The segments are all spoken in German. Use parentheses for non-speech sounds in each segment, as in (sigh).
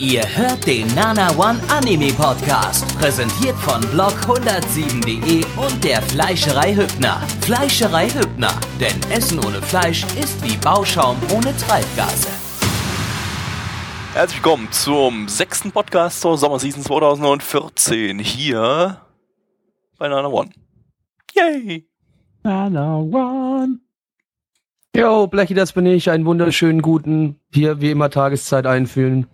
Ihr hört den Nana One Anime Podcast, präsentiert von blog107.de und der Fleischerei Hübner. Fleischerei Hübner, denn Essen ohne Fleisch ist wie Bauschaum ohne Treibgase. Herzlich willkommen zum sechsten Podcast zur Sommerseason 2014 hier bei Nana One. Yay! Nana One. Jo, Blechi, das bin ich. Einen wunderschönen guten, hier wie immer Tageszeit einfühlen.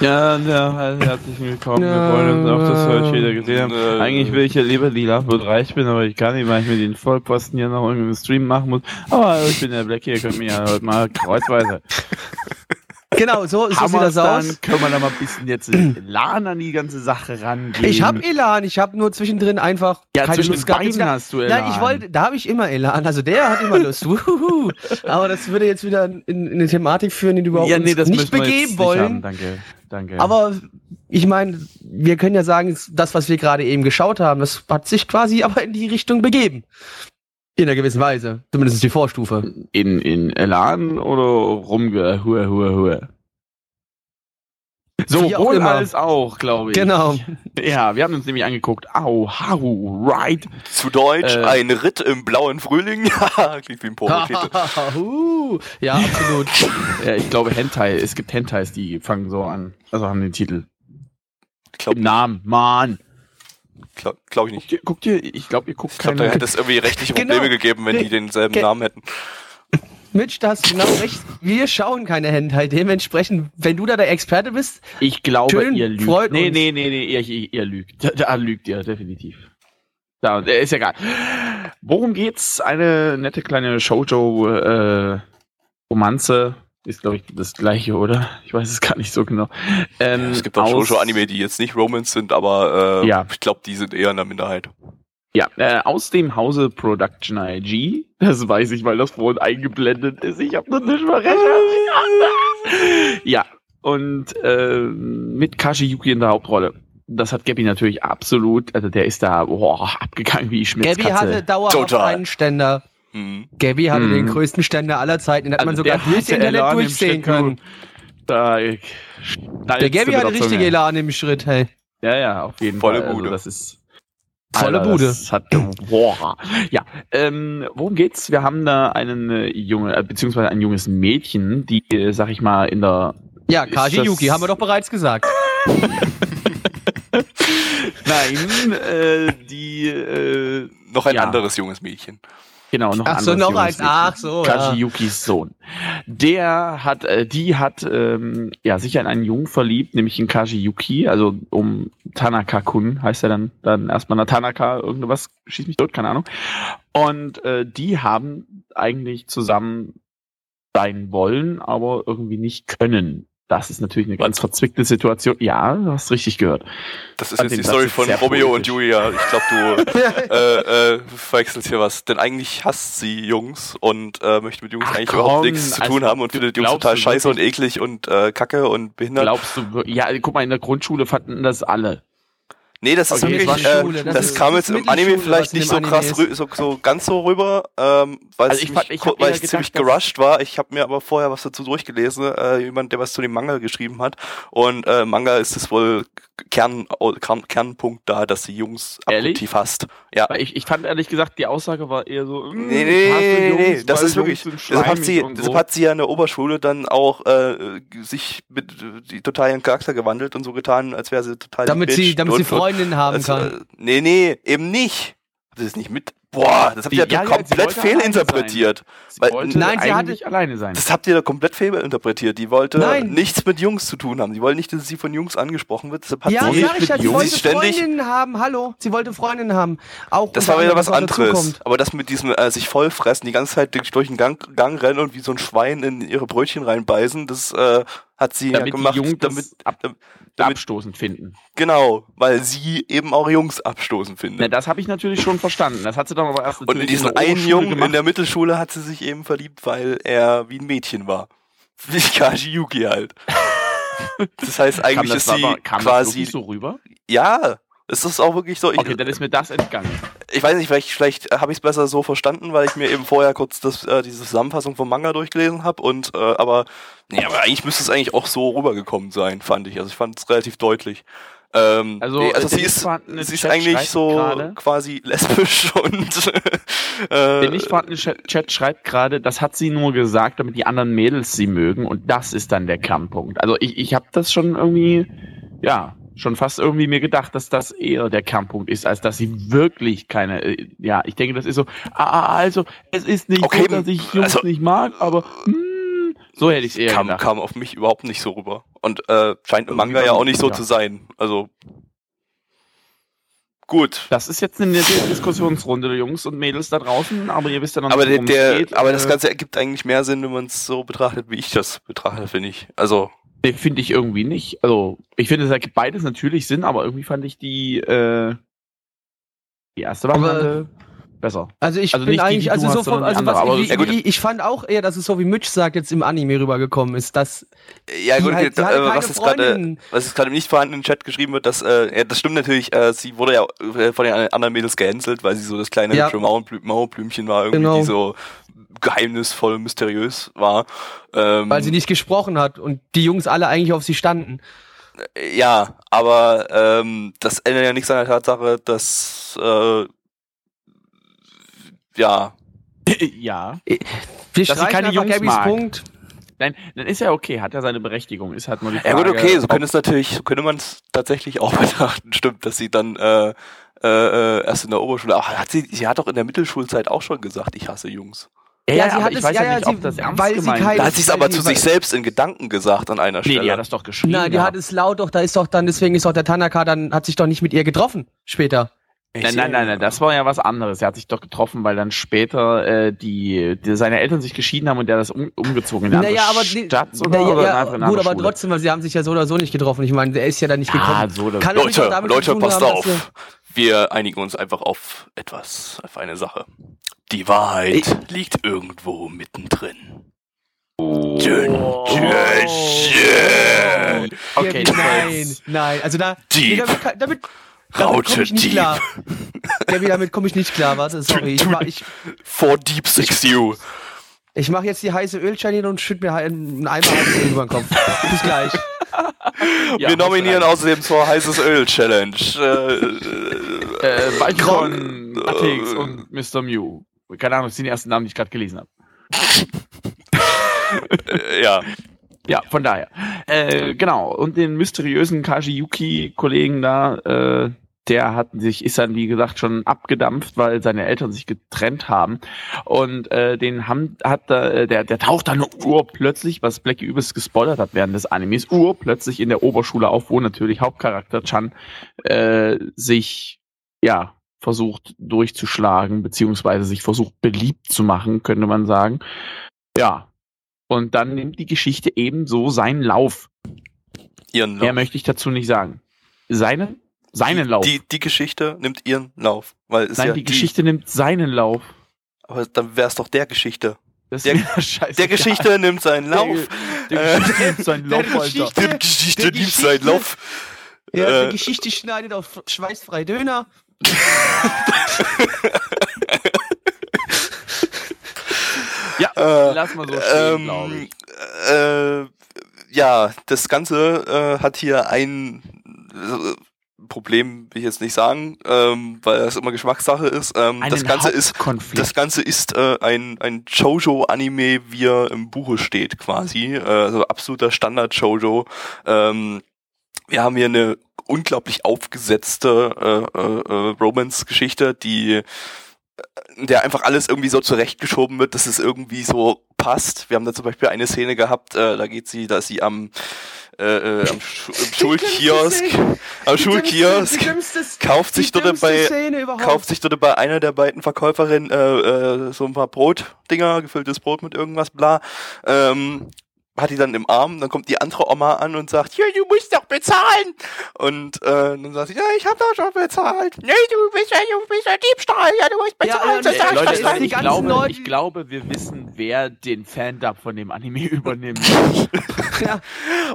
Ja, ja, herzlich willkommen. Ja. Wir freuen uns auch, dass wir euch wieder gesehen haben. Äh. Eigentlich will ich ja lieber lila und reich bin, aber ich kann nicht, weil ich mir den Vollposten hier noch irgendwie im Stream machen muss. Aber ich bin der Blackie, ihr könnt mich ja heute mal kreuzweise. (laughs) Genau, so, so sieht das aus. Dann können wir da mal ein bisschen jetzt Elan an die ganze Sache rangehen. Ich habe Elan, ich habe nur zwischendrin einfach ja, keine zwischen Lust den gehabt. Beinen Jetzt- hast du Elan. Nein, ich wollte, da habe ich immer Elan. Also der hat immer Lust. Aber das würde jetzt wieder in, in eine Thematik führen, die du überhaupt ja, nee, das nicht begeben nicht wollen. Haben. Danke, danke. Aber ich meine, wir können ja sagen, das, was wir gerade eben geschaut haben, das hat sich quasi aber in die Richtung begeben. In einer gewissen Weise. Zumindest die Vorstufe. in, in Elan oder rumge, hue, hue, hue. So, wohl immer. alles auch, glaube ich. Genau. Ja, wir haben uns nämlich angeguckt, au, Haru, right. Zu Deutsch Äh. ein Ritt im blauen Frühling. (laughs) Ja, klingt wie ein Pornotitel. (laughs) ja, absolut. (laughs) Ja, ich glaube Hentai, es gibt Hentais, die fangen so an. Also haben den Titel. Glaub, Im Namen, Mann. Glaub, glaub ich Guckt nicht. ihr, guckt ihr, ich glaube, ihr guckt Ich glaube, da keine. hätte es irgendwie rechtliche (laughs) Genau. Probleme gegeben, wenn die denselben Ge- Namen hätten. (laughs) Mitch, da hast du genau (laughs) recht. Wir schauen keine Hentai. Dementsprechend, wenn du da der Experte bist, Ich glaube, Schön, ihr lügt. freut nee, uns. nee, nee, nee, ihr, ihr, ihr lügt. Da, da lügt ihr, definitiv. Da, ist ja egal. Worum geht's? Eine nette kleine Shoujo, äh, Romanze. Ist, glaube ich, das gleiche, oder? Ich weiß es (laughs) gar nicht so genau. Ähm, Es gibt auch Shoujo-Anime, die jetzt nicht Romance sind, aber äh, Ja. ich glaube, die sind eher in der Minderheit. Ja, äh, aus dem Hause Production IG. (laughs) Das weiß ich, weil das vorhin eingeblendet ist. Ich habe noch nicht mal recht. (laughs) Ja, und äh, mit Kashi Yuki in der Hauptrolle. Das hat Gabby natürlich absolut, also der ist da boah, abgegangen wie Schmitz Gabby hatte dauerhaft Total. einen Ständer. Hm. Gabby hatte Mhm. den größten Ständer aller Zeiten. Den hat man Also sogar der durchs Internet durchsehen können. Da, Der Gabby hatte richtige Elan im Schritt, hey. Ja, ja, auf jeden Volle Fall. Bude. Also das ist Volle Bude. Das hat, boah. Ja, ähm, worum geht's? Wir haben da einen äh, junge, äh, beziehungsweise ein junges Mädchen, die, äh, sag ich mal, in der Ja, Kaji Yuki, haben wir doch bereits gesagt. (laughs) (laughs) Nein, äh, die, äh, Noch ein Ja. anderes junges Mädchen. Genau, noch ein Ach so, noch. Mädchen. Ach so, ja. Kajiyukis Sohn. Der hat, äh, die hat, ähm, ja, sich in einen Jungen verliebt, nämlich in Kajiyuki, also um Tanaka-kun heißt er dann, dann erstmal Tanaka, irgendwas, schieß mich tot, keine Ahnung. Und, äh, die haben eigentlich zusammen sein wollen, aber irgendwie nicht können. Das ist natürlich eine ganz verzwickte Situation. Ja, du hast richtig gehört. Das ist jetzt die Story von Romeo und politisch. Julia. Ich glaube, du (laughs) äh, äh, verwechselst hier was. Denn eigentlich hasst sie Jungs und äh, möchte mit Jungs Ach eigentlich komm, überhaupt nichts zu also tun haben und findet Jungs total scheiße und eklig und äh, kacke und behindert. Glaubst du, ja, guck mal, in der Grundschule fanden das alle. Nee, das ist Okay, wirklich, äh, Schule, das, das ist- kam jetzt im Anime vielleicht nicht so krass, so, so ganz so rüber, ähm, weil, Also ich mich, ich weil ich gedacht, ziemlich gerusht war. Ich habe mir aber vorher was dazu durchgelesen, äh, jemand, der was zu dem Manga geschrieben hat. Und äh, Manga ist es wohl Kern, Kern, Kernpunkt da, dass sie Jungs abgrundtief hasst. Ja. Weil ich, ich fand ehrlich gesagt, die Aussage war eher so. mm, Nee, nee, hasse nee, nee, Jungs, das ist wirklich. Jungs Deshalb hat, sie, deshalb so. hat sie ja in der Oberschule dann auch äh, sich mit die total ihren Charakter gewandelt und so getan, als wäre sie total die damit sie, damit sie Freundinnen haben als, kann. Äh, nee, nee, eben nicht. Das nicht mit? Boah, das habt ihr ja, ja, sie komplett wollte fehlinterpretiert. Sie weil- wollte Nein, sie eigentlich alleine sein. Das habt ihr da komplett fehlinterpretiert. Die wollte Nein. nichts mit Jungs zu tun haben. Die wollte nicht, dass sie von Jungs angesprochen wird. Deshalb hat Ja, sie ich mit ja, sie Jungs wollte ständig- Freundinnen haben. Hallo, sie wollte Freundinnen haben. Auch Das war wieder was anderes. Aber das mit diesem äh, sich vollfressen, die ganze Zeit durch, durch den Gang, Gang rennen und wie so ein Schwein in ihre Brötchen reinbeißen, das äh, hat sie damit ja gemacht, die Jungs damit, das ab, damit abstoßend finden. genau, weil sie eben auch Jungs abstoßen findet. Na, das habe ich natürlich schon verstanden. Das hat sie dann aber erst und in diesen einen Jungen gemacht. in der Mittelschule hat sie sich eben verliebt, weil er wie ein Mädchen war. (laughs) Wie Kaji Yuki halt. (laughs) Das heißt, kam eigentlich das ist sie aber, kam das quasi, wirklich so rüber? ja, Es ist auch wirklich so. Ich, Okay, dann ist mir das entgangen. ich weiß nicht, vielleicht, vielleicht habe ich es besser so verstanden, weil ich mir eben vorher kurz das, äh, diese Zusammenfassung vom Manga durchgelesen habe und äh, aber nee, aber eigentlich müsste es eigentlich auch so rübergekommen sein, fand ich. Also ich fand es relativ deutlich. Ähm, Also, nee, also äh, sie ist, vorhandene sie ist eigentlich so gerade- quasi lesbisch (laughs) und äh, Der nicht vorhandene Chat, Chat schreibt gerade, das hat sie nur gesagt, damit die anderen Mädels sie mögen und das ist dann der Kernpunkt. Also ich, ich habe das schon irgendwie, ja, schon fast irgendwie mir gedacht, dass das eher der Kernpunkt ist, als dass sie wirklich keine, äh, ja, ich denke, das ist so, ah, also es ist nicht Okay, so, dass ich Jungs also- nicht mag, aber hm, so hätte ich es eher kam, gedacht. kam auf mich überhaupt nicht so rüber. Und äh, scheint im Manga ja auch nicht so ja. zu sein. Also gut. Das ist jetzt eine Diskussionsrunde, Jungs und Mädels da draußen, aber ihr wisst ja noch Aber, nicht, der, der, geht. aber das Äh, Ganze ergibt eigentlich mehr Sinn, wenn man es so betrachtet, wie ich das betrachte, finde ich. Also, Nee, finde ich irgendwie nicht. Also, ich finde, es ergibt beides natürlich Sinn, aber irgendwie fand ich die, äh, die erste Aber- Variante besser. Also ich Also bin nicht die, die eigentlich, also so die also andere, was, wie, Ja, wie, ich fand auch eher, dass es so wie Mitch sagt, jetzt im Anime rübergekommen ist, dass ja die gut, halt, die äh, was jetzt gerade was jetzt gerade im nicht vorhandenen Chat geschrieben wird, dass, äh, ja, das stimmt natürlich, äh, sie wurde ja äh, von den anderen Mädels gehänselt, weil sie so das kleine Ja. Mauerblümchen war, irgendwie, Genau. die so geheimnisvoll, mysteriös war. Ähm, weil sie nicht gesprochen hat und die Jungs alle eigentlich auf sie standen. Ja, aber ähm, das ändert ja nichts an der Tatsache, dass äh, ja, (laughs) ja. Wir sie streichen keine Jungs Gabys mag. Punkt. Nein, dann ist ja okay, hat ja seine Berechtigung. Ist halt nur die ja Frage. gut, okay, so könnte es natürlich, so könnte man es tatsächlich auch (laughs) betrachten, stimmt, dass sie dann äh, äh, äh, erst in der Oberschule, ach, hat sie, sie hat doch in der Mittelschulzeit auch schon gesagt, ich hasse Jungs. Ja, Ja, sie aber hat ich es- weiß ja, ja, nicht, sie- ob das ernst weil sie gemeint kein- Da ist. hat sie es aber sie- zu sich selbst in Gedanken gesagt an einer Nee, Stelle. die hat das doch geschrieben. Nein, die hat es laut doch, da ist doch dann, deswegen ist auch der Tanaka dann, hat sich doch nicht mit ihr getroffen, später. Nein, nein, nein, nein, das war ja was anderes. Er hat sich doch getroffen, weil dann später äh, die, die seine Eltern sich geschieden haben und der das um, umgezogen in eine Naja, andere aber, die, Stadt oder, naja, oder ja, in gut, aber Schule? trotzdem, weil sie haben sich ja so oder so nicht getroffen. Ich meine, der ist ja dann nicht Ja, gekommen. so Kann doch Leute, Leute, tun passt haben, auf. dass Wir einigen uns einfach auf etwas, auf eine Sache. Die Wahrheit liegt irgendwo mittendrin. Oh. dünn, dünn. Okay, das war nein, nein, also da, Deep. nee, damit, damit, damit Raute komme ich nicht Deep. klar. Gabi, damit komme ich nicht klar, warte, sorry. Ich mach, ich, For Deep Six You. ich mach jetzt die heiße Ölscheine und schütt mir einen Eimer über den Kopf. Bis gleich. (laughs) Ja, Wir nominieren außerdem zur heißes Öl Challenge. (laughs) Äh, recht. Äh, Balkon, Atix äh, und Mr. Mew. Keine Ahnung, das sind die ersten Namen, die ich gerade gelesen habe. äh, (laughs) ja. Ja, von daher. Äh, genau. Und den mysteriösen Kajiyuki-Kollegen da, äh, der hat sich, ist dann, wie gesagt, schon abgedampft, weil seine Eltern sich getrennt haben. Und äh, den haben, hat da, äh, der, der taucht dann urplötzlich, was Blackie übelst gespoilert hat während des Animes, urplötzlich in der Oberschule auf, wo natürlich Hauptcharakter Chan äh, sich, ja, versucht durchzuschlagen, beziehungsweise sich versucht beliebt zu machen, könnte man sagen. Ja. Und dann nimmt die Geschichte ebenso seinen Lauf. Ihren Mehr Lauf. möchte ich dazu nicht sagen. Seinen? Seinen Lauf. Die, die Geschichte nimmt ihren Lauf. Weil es Nein, ja die Geschichte nimmt seinen Lauf. aber dann wäre es doch der Geschichte. Das Der-. (laughs) Der Geschichte nimmt seinen Lauf. Der Äh, Geschichte nimmt seinen der Lauf, Alter. Geschichte- Der Geschichte nimmt seinen Lauf. Ja, Äh, die Geschichte schneidet auf schweißfrei Döner. (laughs) Ja, Äh, lass mal so stehen, ähm, glaube ich. äh, ja, das Ganze äh, hat hier ein äh, Problem, will ich jetzt nicht sagen, ähm, weil das immer Geschmackssache ist. Ähm, das Ganze ist das Ganze ist äh, ein, ein Shoujo-Anime, wie er im Buche steht, quasi. Äh, also absoluter Standard-Shoujo. Ähm, wir haben hier eine unglaublich aufgesetzte äh, äh, äh, Romance-Geschichte, die äh, der einfach alles irgendwie so zurechtgeschoben wird, dass es irgendwie so passt. Wir haben da zum Beispiel eine Szene gehabt, äh, da geht sie, da ist sie am, äh, äh, am, Schu im Schulkiosk, am Schulkiosk, kauft sich dort bei, kauft sich dort bei einer der beiden Verkäuferinnen äh, äh, so ein paar Brotdinger, gefülltes Brot mit irgendwas, bla. Ähm, hat die dann im Arm, dann kommt die andere Oma an und sagt, ja, du musst doch bezahlen. Und äh, dann sagt sie, ja, ich habe doch schon bezahlt. Nee, du bist ja, du bist ja Diebstahl, ja, du musst Ja, bezahlen. ja, ich Leute, ich, ganzen glaube, ich glaube, wir wissen, wer den Fan-Dub von dem Anime (laughs) übernimmt. (laughs) Ja.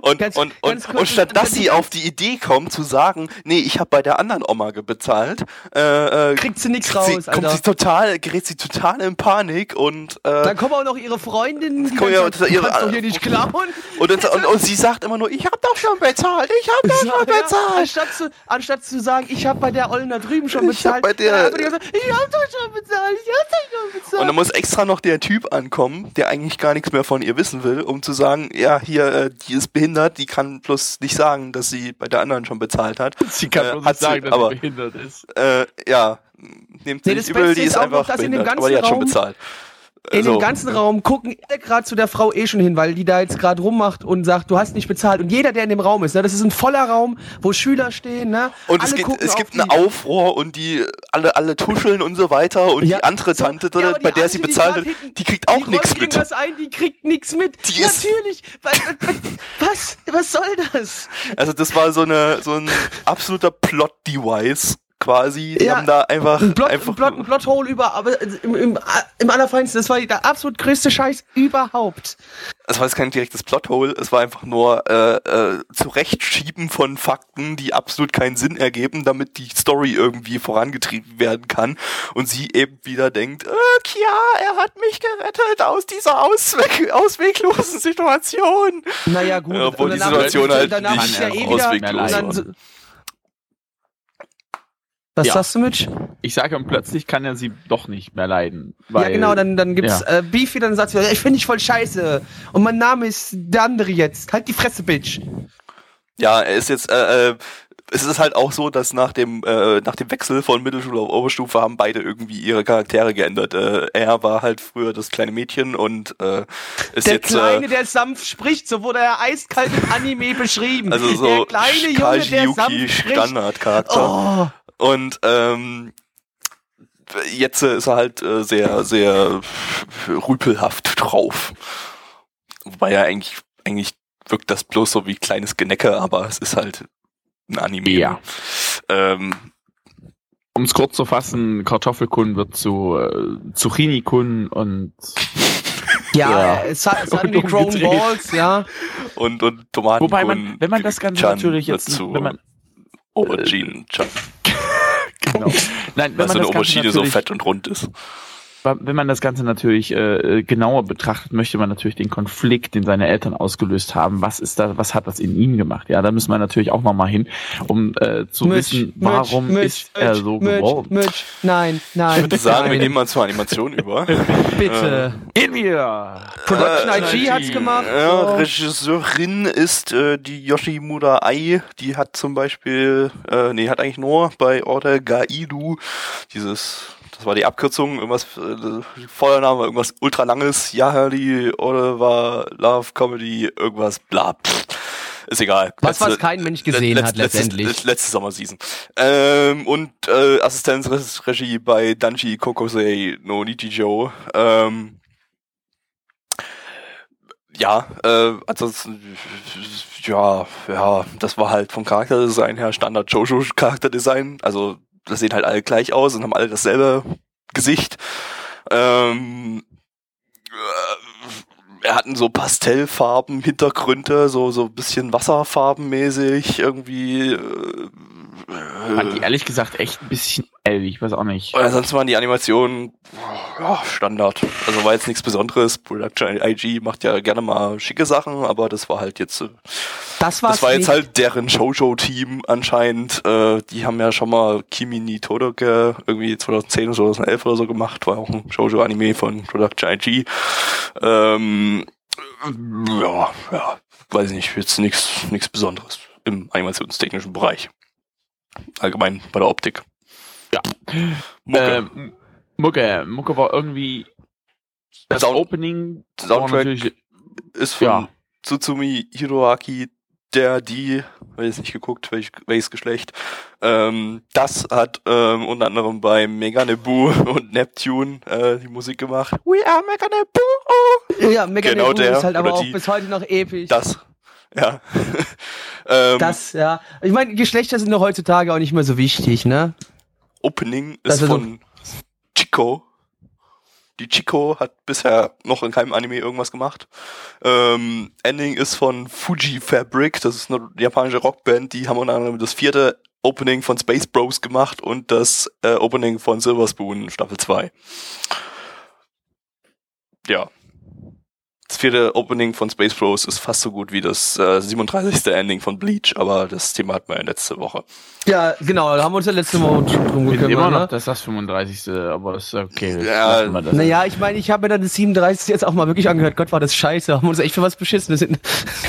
Und, Ganz- und, ganz und, kurz, und statt dass sie auf die Idee kommt zu sagen, nee, ich habe bei der anderen Oma bezahlt, äh, äh, Kriegt sie nix kriegt sie, raus, kommt Alter. sie total, gerät sie total in Panik und äh, Dann kommen auch noch ihre Freundinnen, die ja ihre- kannst doch hier nicht klauen. und, und, und, und sie sagt immer nur, ich habe doch schon bezahlt, ich habe doch schon Ja, bezahlt. anstatt, zu, anstatt zu sagen, ich habe bei der Ollen da drüben schon Ich hab bezahlt. bei der- ich habe doch schon bezahlt, ich habe doch schon bezahlt. Und dann muss extra noch der Typ ankommen, der eigentlich gar nichts mehr von ihr wissen will, um zu sagen, ja, hier, äh, die ist behindert, die kann bloß nicht sagen, dass sie bei der anderen schon bezahlt hat. (laughs) Sie kann Äh, bloß hat nicht sagen, sie, dass aber- sie behindert ist. Äh, ja, nehmt sie Nee, nicht das übel, die ist ist auch noch, einfach dem behindert, aber die hat schon bezahlt. In Also, dem ganzen Raum gucken alle gerade zu der Frau eh schon hin, weil die da jetzt gerade rummacht und sagt, du hast nicht bezahlt. Und jeder, der in dem Raum ist, ne, das ist ein voller Raum, wo Schüler stehen, ne? Und es gibt, gucken es gibt die. einen Aufruhr und die alle, alle tuscheln und so weiter und Ja, die andere so, Tante, ja, aber bei die der sie die bezahlt hat, die kriegt auch die nichts mit. irgendwas ein, die kriegt nichts mit. Die Natürlich. Was, was, was soll das? Also das war so eine so ein absoluter Plot-Device quasi. Die Ja, haben da einfach, Ein Plot, einfach ein Plot, ein Plothole über, aber im, im, im allerfeinsten, das war der absolut größte Scheiß überhaupt. es war jetzt kein direktes Plothole, es war einfach nur äh, äh, Zurechtschieben von Fakten, die absolut keinen Sinn ergeben, damit die Story irgendwie vorangetrieben werden kann und sie eben wieder denkt, äh, ja, er hat mich gerettet aus dieser Ausweg ausweglosen Situation. Naja, gut. Obwohl die Situation halt nicht ja eh ausweglos war. Was Ja. sagst du, Mitch? Ich sage, und plötzlich kann er sie doch nicht mehr leiden. Ja, Weil, genau, dann, dann gibt's ja. äh, Beefy, dann sagt sie, ich finde dich voll scheiße. Und mein Name ist der andere jetzt. Halt die Fresse, Bitch. Ja, er ist jetzt, äh, äh, es ist halt auch so, dass nach dem, äh, nach dem Wechsel von Mittelschule auf Oberstufe haben beide irgendwie ihre Charaktere geändert. Äh, er war halt früher das kleine Mädchen und äh, ist Der jetzt Kleine, äh, der sanft spricht, so wurde er eiskalt im Anime beschrieben. also so der kleine Junge, der sanft spricht. Standardcharakter. Oh, Und ähm, jetzt äh, ist er halt äh, sehr, sehr rüpelhaft drauf. Wobei er eigentlich, eigentlich wirkt das bloß so wie kleines Genecke, aber es ist halt ein Anime. Ja. Ähm, Um es kurz zu fassen, Kartoffelkun wird zu äh, Zucchini-Kun und (laughs) ja, Ja. es hat, es hat Und wie Grown. Balls, ja. und, und Tomaten. wobei man, wenn man das Ganze Chan natürlich jetzt, dazu. wenn man, Aubergine Chan, genau, nein, wenn weil so eine Aubergine so fett und rund ist. Wenn man das Ganze natürlich äh, genauer betrachtet, möchte man natürlich den Konflikt, den seine Eltern ausgelöst haben. Was ist da, was hat das in ihm gemacht? Ja, da müssen wir natürlich auch noch mal hin, um äh, zu wissen, warum ist er so Mitch, geworden. Mitch, nein, nein. Ich würde sagen, wir nein, gehen mal zur Animation über. (laughs) Bitte. Gehen wir! Production Äh, IG hat's gemacht. Ja, so. Regisseurin ist äh, die Yoshimura Ai. Die hat zum Beispiel, äh, nee, hat eigentlich nur bei Order Gaidu dieses, das war die Abkürzung, irgendwas, äh, voller Name, irgendwas ultra langes, Yahali, Oliver, Love, Comedy, irgendwas, bla. Pff. Ist egal. Was, was Letzte- kein Mensch gesehen Letz- hat letztendlich. letz- Letzte Sommerseason. Ähm, und äh, Assistenzregie bei Danji Kokosei no Nichijou. Ähm, ja, äh, ansonsten, ja, ja, das war halt vom Charakterdesign her Standard Jojo Charakterdesign. Also, das sehen halt alle gleich aus und haben alle dasselbe Gesicht. Ähm, äh, er hatten so Pastellfarben, Hintergründe, so so ein bisschen Wasserfarbenmäßig irgendwie. Äh, Fand die ehrlich gesagt echt ein bisschen ellig, ich weiß auch nicht. und ansonsten waren die Animationen ja, Standard. Also war jetzt nichts Besonderes. Production IG macht ja gerne mal schicke Sachen, aber das war halt jetzt, äh, Das, das war jetzt nicht. halt deren Shoujo-Team anscheinend. Äh, die haben ja schon mal Kimi ni Todoke irgendwie 2010 oder 2011 oder so gemacht. War auch ein Shoujo-Anime von Production IG. Ähm, ja, ja, weiß ich nicht, jetzt nichts Besonderes im animationstechnischen Bereich. Allgemein bei der Optik. Ja. Mucke. Ähm, Mucke, Mucke war irgendwie das Sound- Opening Soundtrack ist von ja. Tsutsumi Hiroaki der, die, weil ich nicht geguckt, welch, welches Geschlecht, ähm, das hat ähm, unter anderem bei Meganebu und Neptune äh, die Musik gemacht. We are Meganebu! Oh. Ja, Mega Genau genau der ist halt aber auch die. bis heute noch episch. Das, ja. (laughs) ähm, Das, ja. Ich meine, Geschlechter sind doch heutzutage auch nicht mehr so wichtig, ne? Opening Das ist von Chico. Die Chico hat bisher noch in keinem Anime irgendwas gemacht. Ähm, Ending ist von Fuji Fabric, das ist eine japanische Rockband, die haben unter anderem das vierte Opening von Space Bros gemacht und das äh, Opening von Silver Spoon Staffel 2. Ja. Das vierte Opening von Space Bros ist fast so gut wie das äh, 37. Ending von Bleach, aber das Thema hatten wir ja letzte Woche. Ja, genau, da haben wir uns ja letzte Mal schon drum bin immer gekümmert, noch, ne? das ist das 35. Aber das ist okay. Ja, das. Naja, ich meine, ich habe mir dann das 37 jetzt auch mal wirklich angehört. Gott, war das scheiße. Haben wir uns echt für was Beschissenes Können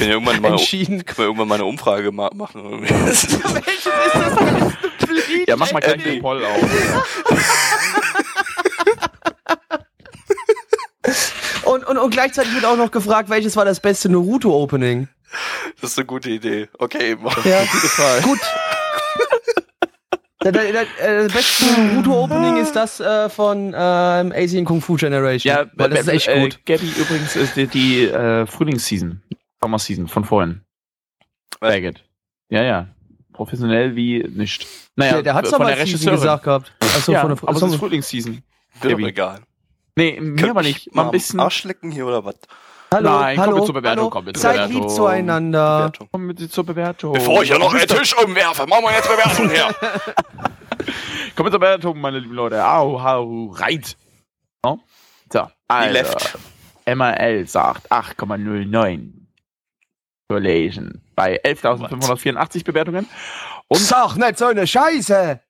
wir irgendwann mal, (laughs) entschieden. können wir irgendwann mal eine Umfrage ma machen. (laughs) Welches ist das beste Bleach? Ja, mach mal gleich den Poll auf. (laughs) Und, und, und gleichzeitig wird auch noch gefragt, welches war das beste Naruto-Opening? Das ist eine gute Idee. Okay, mach. Ja, gut. Das, das, das beste Naruto-Opening ist das äh, von ähm, Asian Kung Fu Generation. Ja, weil das ist echt äh, gut. Gabby übrigens ist die, die äh, Frühlingsseason, Sommerseason von vorhin. Was? Baggett. Ja, ja. Professionell wie nicht. Naja, der, der hat's von aber der Season Regisseurin. gesagt gehabt. Achso, ja, von der aber es ist Frühlingsseason. Doch egal. Nee, mir aber ich nicht. Mal ein bisschen. Arsch lecken hier oder was? Hallo, Nein, kommen hallo, wir zur Bewertung, hallo. kommen wir zur Seid Bewertung. lieb zueinander. Bewertung. Kommen wir zur Bewertung. Bevor ich ja noch einen Tisch umwerfe, machen wir jetzt Bewertung her. (laughs) Kommen wir zur Bewertung, meine lieben Leute. Au, hau, reit. No? So, also, left. MRL sagt 8,09 Relation bei 11.584 Bewertungen. Und Sag nicht so eine Scheiße.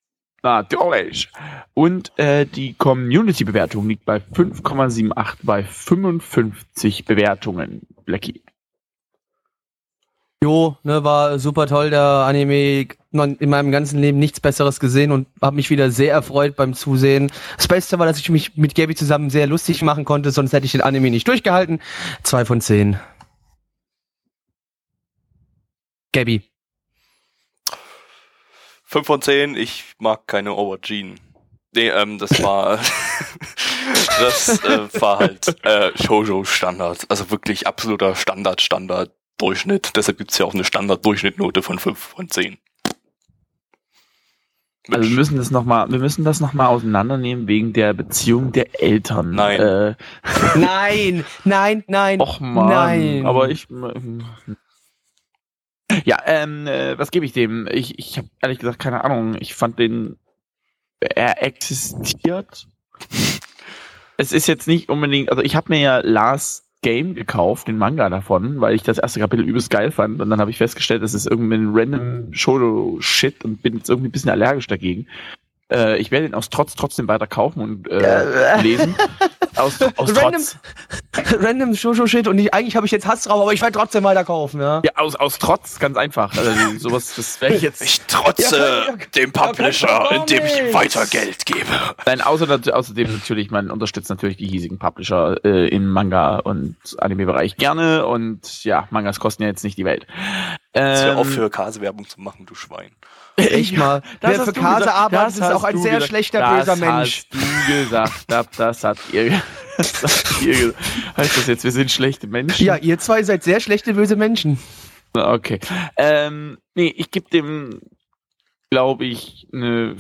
Natürlich. Und äh, die Community-Bewertung liegt bei 5,78 bei 55 Bewertungen. Blackie. Jo, ne, war super toll, der Anime. In meinem ganzen Leben nichts Besseres gesehen und habe mich wieder sehr erfreut beim Zusehen. Das Beste war, dass ich mich mit Gabi zusammen sehr lustig machen konnte, sonst hätte ich den Anime nicht durchgehalten. Zwei von zehn. Gabi. 5 von 10, ich mag keine Aubergine. Nee, ähm, das (laughs) war, (laughs) das äh, war halt äh, Shoujo-Standard. Also wirklich absoluter Standard, Standard, Durchschnitt. Deshalb gibt's ja auch eine Standard-Durchschnittnote von 5 von 10. Mit Also wir müssen das noch mal, wir müssen das noch mal auseinandernehmen wegen der Beziehung der Eltern. Nein. Äh, (laughs) Nein, nein, nein. Och man, Nein. aber ich. (laughs) Ja, ähm, äh, was gebe ich dem? Ich, ich habe ehrlich gesagt keine Ahnung. Ich fand den. Er existiert. Es ist jetzt nicht unbedingt. Also ich habe mir ja Last Game gekauft, den Manga davon, weil ich das erste Kapitel übelst geil fand. Und dann habe ich festgestellt, das ist irgendwie ein random Shoujo-Shit und bin jetzt irgendwie ein bisschen allergisch dagegen. Äh, ich werde den aus Trotz trotzdem weiter kaufen und äh, Ja. (laughs) lesen. Aus, aus Random- Trotz. Random Shoujo-Shit und ich, eigentlich habe ich jetzt Hass drauf, aber ich werde trotzdem weiter kaufen, ja. Ja, aus, aus Trotz, ganz einfach. Also, sowas, das ich jetzt. ich trotze Ja, ja, dem ja, Publisher, indem ich ihm weiter Geld gebe. Nein, außer, außerdem natürlich, man unterstützt natürlich die hiesigen Publisher äh, im Manga- und Anime-Bereich gerne und ja, Mangas kosten ja jetzt nicht die Welt. Jetzt Ähm, hör auf für Käsewerbung zu machen, du Schwein. Echt mal. das Wer für Kase gesagt, arbeitet, das ist auch ein sehr gesagt, schlechter, das böser Mensch. hast du gesagt, das, das hat ihr, (laughs) das habt ihr gesagt. Heißt das jetzt, wir sind schlechte Menschen? Ja, ihr zwei seid sehr schlechte, böse Menschen. Okay. Ähm, nee, ich gebe dem, glaube ich, eine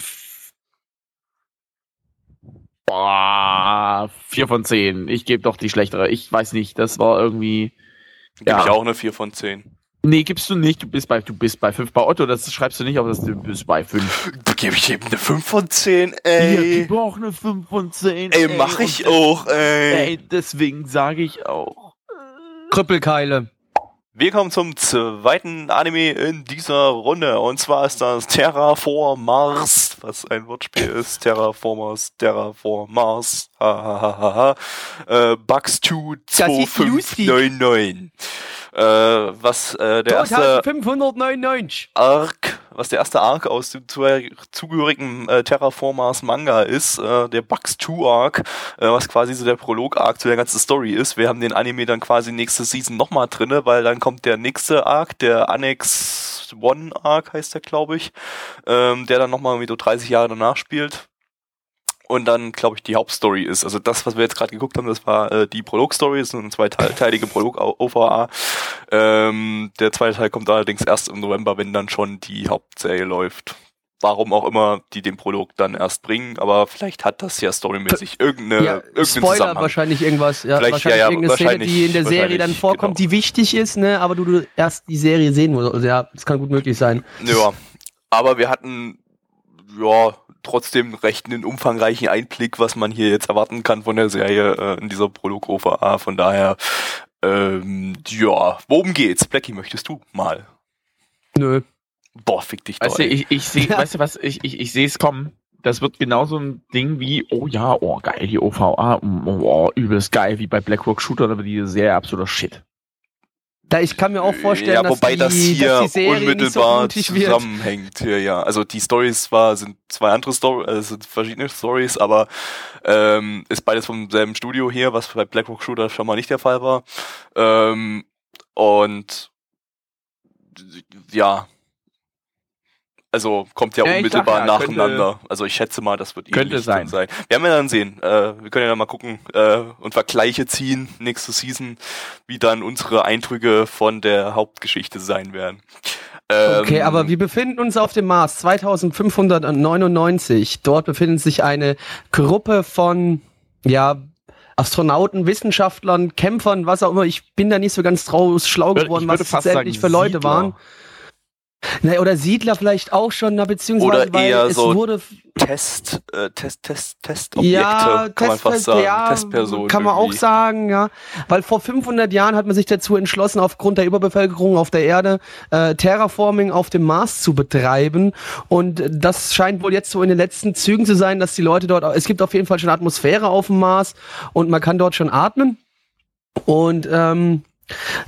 Boah, 4 von 10. Ich gebe doch die schlechtere. Ich weiß nicht, das war irgendwie. Gebe Ja. ich auch eine 4 von 10. Nee, gibst du nicht. Du bist bei, du bist bei 5 bei Otto, das schreibst du nicht, aber das, du bist bei 5. Gebe ich eben eine 5 von 10, Hier, ey. gib auch eine 5 von 10. Ey, mach und ich auch, ey. Ey, deswegen sage ich auch. Krüppelkeile. Wir kommen zum zweiten Anime in dieser Runde. Und zwar ist das Terraformars, was ein Wortspiel ist. Terraformers, Terraformars. Ha, ha, ha, ha, ha. Äh, Bugs 2 Das ist lustig. 2599. Äh, was äh, der erste 599. Arc was der erste Arc aus dem zugehörigen äh, Terraformers Manga ist, äh, der Bugs 2 Arc, äh, was quasi so der Prolog-Arc zu der ganzen Story ist. Wir haben den Anime dann quasi nächste Season nochmal drinne, weil dann kommt der nächste Arc, der Annex One Arc heißt der, glaube ich, ähm, der dann nochmal mit so 30 Jahre danach spielt und dann, glaube ich, die Hauptstory ist. Also das, was wir jetzt gerade geguckt haben, das war äh, die Prolog-Story, das ist eine zweiteilige Prolog-OVA. Ähm, der zweite Teil kommt allerdings erst im November, wenn dann schon die Hauptserie läuft. Warum auch immer die den Prolog dann erst bringen, aber vielleicht hat das ja storymäßig irgendeine, ja, irgendeinen Spoiler Zusammenhang. wahrscheinlich irgendwas, ja, vielleicht, wahrscheinlich ja, ja, irgendeine Szene, die in der Serie dann vorkommt, genau. die wichtig ist, ne, aber du, du erst die Serie sehen musst. Also, ja, das kann gut möglich sein. Ja, aber wir hatten ja trotzdem recht einen umfangreichen Einblick, was man hier jetzt erwarten kann von der Serie äh, in dieser Prolog OVA. Von daher, ähm, ja, worum geht's? Blackie, möchtest du mal? Nö. Boah, fick dich doch. Weißt du, ich, ich sehe, weißt du was, ich, ich, ich sehe es kommen. Das wird genauso ein Ding wie, oh ja, oh geil, die OVA, mm, oh, übelst geil, wie bei BlackRock Shooter, aber die sehr absoluter Shit. Da ich kann mir auch vorstellen, ja, wobei dass, die, das hier dass die unmittelbar so zusammenhängt hier, ja. Also die Stories zwar sind zwei andere Stories, also sind verschiedene Stories, aber ähm, ist beides vom selben Studio hier, was bei Blackrock Shooter schon mal nicht der Fall war. Ähm, und ja, also kommt ja, ja unmittelbar ja, nacheinander. Könnte, also ich schätze mal, das wird könnte sein. sein. Wir werden ja dann sehen. Äh, wir können ja dann mal gucken äh, und Vergleiche ziehen nächste Season, wie dann unsere Eindrücke von der Hauptgeschichte sein werden. Ähm, okay, aber wir befinden uns auf dem Mars 2599. Dort befindet sich eine Gruppe von ja Astronauten, Wissenschaftlern, Kämpfern, was auch immer. Ich bin da nicht so ganz draus schlau geworden, was es letztendlich für Leute Siedler. waren. Na, oder Siedler vielleicht auch schon, na, beziehungsweise oder eher es so wurde Test, äh, Test, Test, Testobjekte, ja, kann man fast sagen. Ja, Testpersonen. Kann man irgendwie. auch sagen, ja. Weil vor 500 Jahren hat man sich dazu entschlossen, aufgrund der Überbevölkerung auf der Erde äh, Terraforming auf dem Mars zu betreiben. Und das scheint wohl jetzt so in den letzten Zügen zu sein, dass die Leute dort, es gibt auf jeden Fall schon Atmosphäre auf dem Mars und man kann dort schon atmen. Und ähm,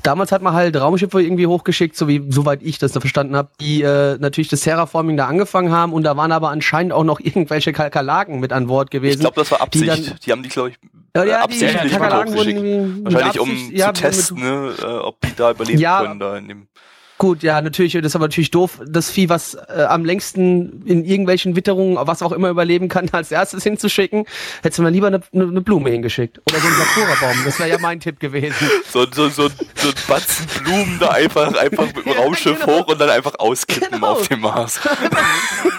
Damals hat man halt Raumschiffe irgendwie hochgeschickt, so wie soweit ich das da verstanden habe, die äh, natürlich das Terraforming da angefangen haben und da waren aber anscheinend auch noch (laughs) irgendwelche Kalkalaken mit an Bord gewesen. Ich glaube, das war Absicht. Die, dann, die haben die, glaube ich, ja, ja, absichtlich die Kakerlaken wurden Wahrscheinlich um ja, zu testen, ne, äh, ob die da überleben ja, können da in dem Gut, ja, natürlich, das ist aber natürlich doof, das Vieh, was äh, am längsten in irgendwelchen Witterungen, was auch immer überleben kann, (laughs) als erstes hinzuschicken, hättest du mal lieber eine, eine Blume hingeschickt. Oder so einen Sakura-Baum, das wäre ja mein Tipp gewesen. (laughs) So, so, so, so ein Batzen Blumen da einfach, einfach mit dem (laughs) Raumschiff genau. hoch und dann einfach auskippen genau. auf dem Mars.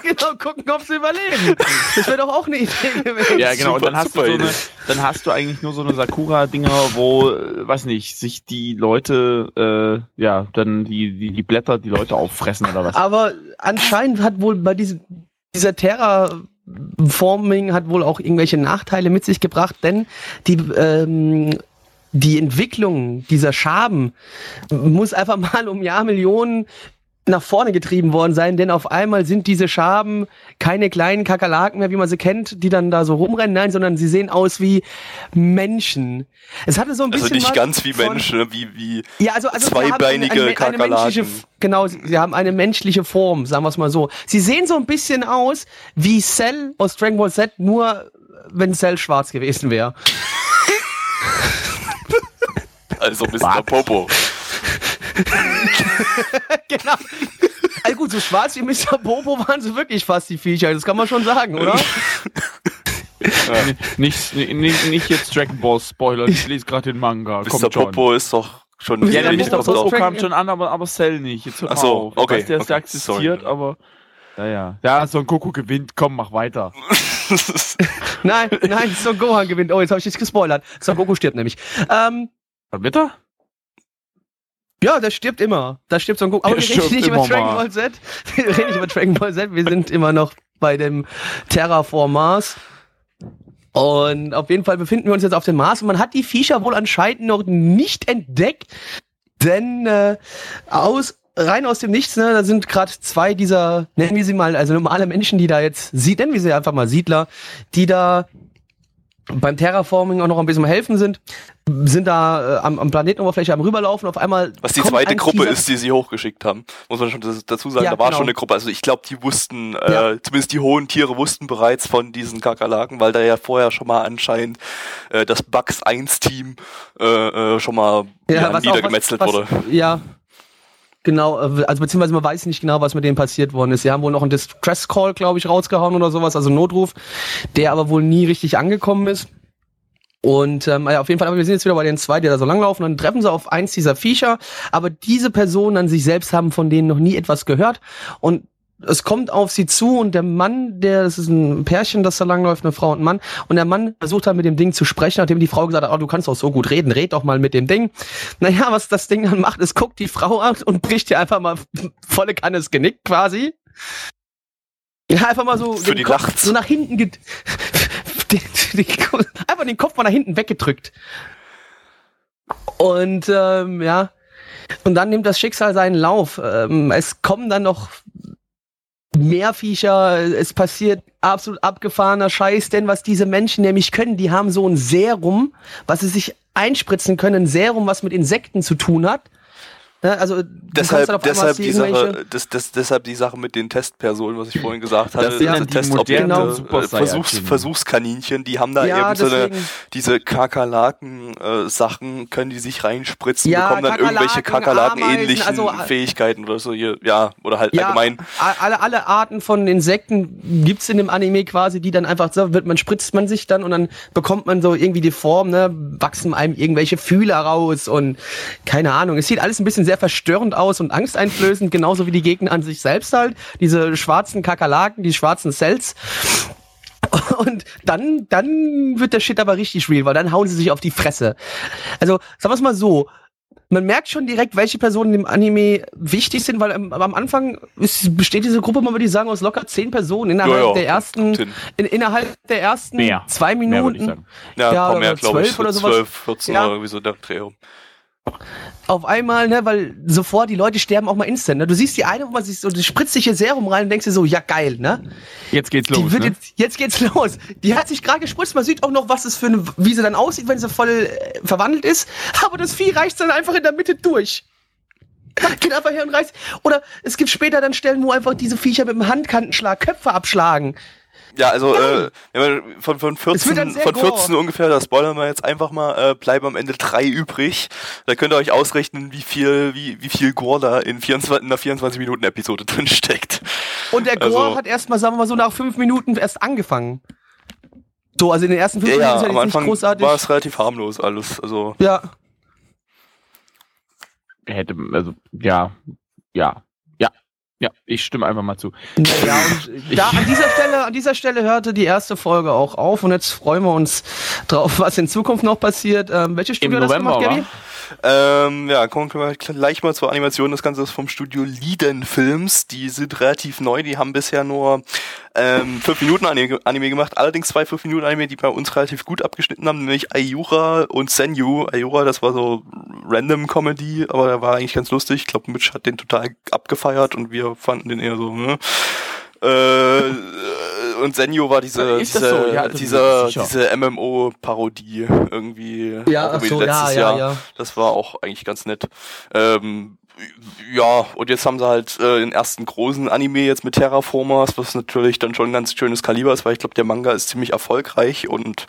genau, gucken, ob sie überleben. Das wäre doch auch eine Idee gewesen. Ja, genau, super, und dann hast, du so eine, dann hast du eigentlich nur so eine Sakura-Dinger, wo, äh, weiß nicht, sich die Leute, äh, ja, dann die, die die, die Blätter die Leute auffressen oder was. Aber anscheinend hat wohl bei diesem, dieser Terraforming hat wohl auch irgendwelche Nachteile mit sich gebracht, denn die, ähm, die Entwicklung dieser Schaben muss einfach (laughs) mal um Jahrmillionen nach vorne getrieben worden sein, denn auf einmal sind diese Schaben keine kleinen Kakerlaken mehr, wie man sie kennt, die dann da so rumrennen, nein, sondern sie sehen aus wie Menschen. Es hatte so ein also bisschen. Also nicht ganz wie Menschen, ne? wie, wie ja, also, also zweibeinige eine, eine, Kakerlaken. Eine genau, sie haben eine menschliche Form, sagen wir es mal so. Sie sehen so ein bisschen aus wie Cell aus Dragon Ball Z, nur wenn Cell schwarz gewesen wäre. (laughs) also Mr. Popo. (laughs) genau. Also gut, so schwarz wie Mr. Bobo waren sie wirklich fast die Viecher, das kann man schon sagen, oder? Ja. nicht, nicht, nicht jetzt Dragon Ball Spoiler, ich lese gerade den Manga. Mr. Popo ist doch schon. Ja, der Mr. Popo kam schon an, aber, aber Cell nicht. Jetzt hör Ach so, auf. okay. Ich weiß, der okay, existiert, sorry. aber. Naja. Ja, Son Goku gewinnt, komm, mach weiter. (laughs) nein, nein, Son Gohan gewinnt. Oh, jetzt habe ich dich gespoilert. Son Goku stirbt nämlich. Ähm, er? Ja, der stirbt immer. Da stirbt so ein Goku. Aber wir reden nicht über Dragon Ball Z. (laughs) Wir reden nicht über Dragon Ball Z. Wir sind immer noch bei dem Terraform Mars. Und auf jeden Fall befinden wir uns jetzt auf dem Mars. Und man hat die Viecher wohl anscheinend noch nicht entdeckt. Denn äh, aus rein aus dem Nichts, ne, da sind gerade zwei dieser, nennen wir sie mal, also normale Menschen, die da jetzt, nennen wir sie einfach mal Siedler, die da beim Terraforming auch noch ein bisschen helfen sind, sind da äh, am, am Planetenoberfläche am rüberlaufen. Auf einmal Was die zweite Gruppe ist, die sie hochgeschickt haben. Muss man schon dazu sagen, Ja, da war genau. schon eine Gruppe. Also ich glaube, die wussten, Ja. äh, zumindest die hohen Tiere wussten bereits von diesen Kakerlaken, weil da ja vorher schon mal anscheinend äh, das Bugs 1 Team äh, äh, schon mal ja, was auch- niedergemetzelt was, wurde. was, Ja. Genau, äh, also beziehungsweise man weiß nicht genau, was mit denen passiert worden ist. Sie haben wohl noch einen Distress Call, glaube ich, rausgehauen oder sowas, also Notruf, der aber wohl nie richtig angekommen ist. Und ähm, ja, auf jeden Fall, aber wir sind jetzt wieder bei den zwei, die da so langlaufen. Dann treffen sie auf eins dieser Viecher, aber diese Personen an sich selbst haben von denen noch nie etwas gehört. Und es kommt auf sie zu und der Mann, der, das ist ein Pärchen, das da langläuft, eine Frau und ein Mann, und der Mann versucht dann mit dem Ding zu sprechen, nachdem die Frau gesagt hat, oh, du kannst doch so gut reden, red doch mal mit dem Ding. Naja, was das Ding dann macht, ist, guckt die Frau an und bricht ihr einfach mal (laughs) volle Kanne das Genick quasi. Ja, einfach mal so, Für den die Kopf Nacht. so nach hinten, (laughs) den, den, einfach den Kopf mal nach hinten weggedrückt. Und ähm, ja, und dann nimmt das Schicksal seinen Lauf. Ähm, es kommen dann noch mehr Viecher, es passiert absolut abgefahrener Scheiß, denn was diese Menschen nämlich können, die haben so ein Serum, was sie sich einspritzen können, ein Serum, was mit Insekten zu tun hat. Ja, also Deshalb, deshalb, die Sache, das, das, deshalb die Sache mit den Testpersonen, was ich vorhin gesagt hatte. Das sind die modernen Genau. Äh, Versuchs. Versuchskaninchen, die haben da Ja, eben so eine, diese Kakerlaken-Sachen, können die sich reinspritzen, Ja, bekommen dann irgendwelche Kakerlaken, Kakerlaken-ähnlichen also, äh, Fähigkeiten oder so, hier, ja, oder halt Ja, allgemein. alle, alle Arten von Insekten gibt's in dem Anime quasi, die dann einfach so wird man spritzt man sich dann und dann bekommt man so irgendwie die Form, ne, wachsen einem irgendwelche Fühler raus und keine Ahnung. Es sieht alles ein bisschen sehr verstörend aus und angsteinflößend, genauso wie die Gegner an sich selbst halt. Diese schwarzen Kakerlaken, die schwarzen Cells. Und dann, dann wird der Shit aber richtig real, weil dann hauen sie sich auf die Fresse. Also, sagen wir es mal so. Man merkt schon direkt, welche Personen im Anime wichtig sind, weil am, am Anfang ist, besteht diese Gruppe, man würde ich sagen, aus locker zehn Personen innerhalb Ja, ja, der ersten, in, innerhalb der ersten Mehr. zwei Mehr Minuten. sagen. Ja, Ja, paar mehr, oder glaube ich, 12 so oder sowas. 12, 14 Ja. oder irgendwie so der Dreh. Auf einmal, ne, weil sofort die Leute sterben auch mal instant. Ne? Du siehst die eine, wo man sich so, die spritzt sich ihr Serum rein und denkst dir so, ja geil, ne? Jetzt geht's Die los. wird Ne? jetzt, jetzt geht's (laughs) los. Die hat sich gerade gespritzt. Man sieht auch noch, was es für eine, wie sie dann aussieht, wenn sie voll äh, verwandelt ist. Aber das Vieh reißt dann einfach in der Mitte durch. Geht einfach her und reißt. Oder es gibt später dann Stellen, wo einfach diese Viecher mit dem Handkantenschlag Köpfe abschlagen. Ja, also äh, wenn man von, von Es wird 14, dann sehr von gore. 14 ungefähr, da spoilern wir jetzt einfach mal, äh, bleiben am Ende drei übrig. Da könnt ihr euch ausrechnen, wie viel, wie, wie viel Gore da in, 24, in einer 24-Minuten-Episode (laughs) drin steckt. Und der Gore Also- hat erstmal, sagen wir mal so, nach fünf Minuten erst angefangen. So, also in den ersten fünf Ja, Minuten ja, ist ja am nicht Anfang großartig. war es relativ harmlos alles. Also ja. Hätte, also, ja, ja, ja, ich stimme einfach mal zu. Naja, und (laughs) da an dieser Stelle, an dieser Stelle hörte die erste Folge auch auf und jetzt freuen wir uns drauf, was in Zukunft noch passiert. Ähm, welche Studio Im hat das November, gemacht, Gabi? Ähm, ja, kommen wir gleich mal zur Animation. Das Ganze ist vom Studio Liden Films. Die sind relativ neu. Die haben bisher nur ähm, 5 Minuten Anime, gemacht. Allerdings zwei 5 Minuten Anime, die bei uns relativ gut abgeschnitten haben, nämlich Ayura und Senyu. Ayura, das war so random Comedy, aber der war eigentlich ganz lustig. Ich glaube, Mitch hat den total abgefeiert und wir fanden den eher so, ne? Äh, und Senyu war diese, diese, so? Ja, das diese, diese MMO-Parodie irgendwie. Ja, irgendwie so, ja, letztes ja, Jahr. ja. Das war auch eigentlich ganz nett. Ähm, ja, und jetzt haben sie halt äh, den ersten großen Anime jetzt mit Terraformers, was natürlich dann schon ein ganz schönes Kaliber ist, weil ich glaube, der Manga ist ziemlich erfolgreich und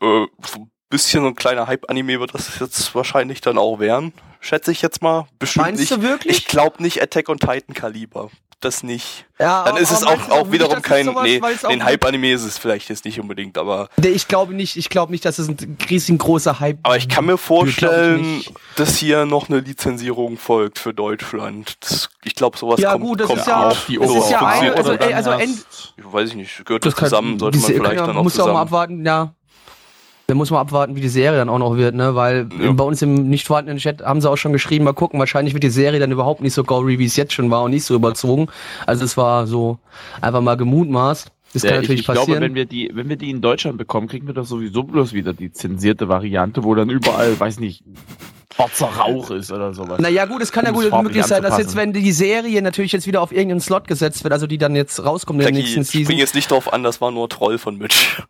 äh, so ein bisschen so ein kleiner Hype-Anime wird das jetzt wahrscheinlich dann auch werden. Schätze ich jetzt mal. Bestimmt Meinst nicht. du wirklich? Ich glaube nicht Attack on Titan Kaliber. Das nicht. Ja, Dann ist es auch, auch wiederum kein, sowas, nee, den Hype-Anime ist es vielleicht jetzt nicht unbedingt, aber Nee, ich glaube nicht, ich glaube nicht, dass es ein riesengroßer Hype Aber ich kann mir vorstellen, dass hier noch eine Lizenzierung folgt für Deutschland. Das, ich glaube, sowas Ja, kommt, gut, das kommt ist ja, auch. die das ist ja eine, also, ey, also dann end, weiß ich nicht, gehört das das zusammen, sollte man vielleicht kann, dann auch muss ja auch mal zusammen. abwarten, ja. Dann muss man abwarten, wie die Serie dann auch noch wird, ne? Weil Ja. bei uns im nicht vorhandenen Chat haben sie auch schon geschrieben, mal gucken, wahrscheinlich wird die Serie dann überhaupt nicht so gory, wie es jetzt schon war und nicht so überzogen. Also es war so einfach mal gemutmaßt. Das Ja, kann ich, natürlich ich glaube, passieren. wenn wir die, wenn wir die in Deutschland bekommen, kriegen wir doch sowieso bloß wieder die zensierte Variante, wo dann überall, weiß nicht, schwarzer Rauch ist oder sowas. naja, gut, es kann ja Um es gut möglich sein, dass jetzt, wenn die Serie natürlich jetzt wieder auf irgendeinen Slot gesetzt wird, also die dann jetzt rauskommt in der nächsten Season. jetzt nicht drauf an, das war nur Troll von Mitch.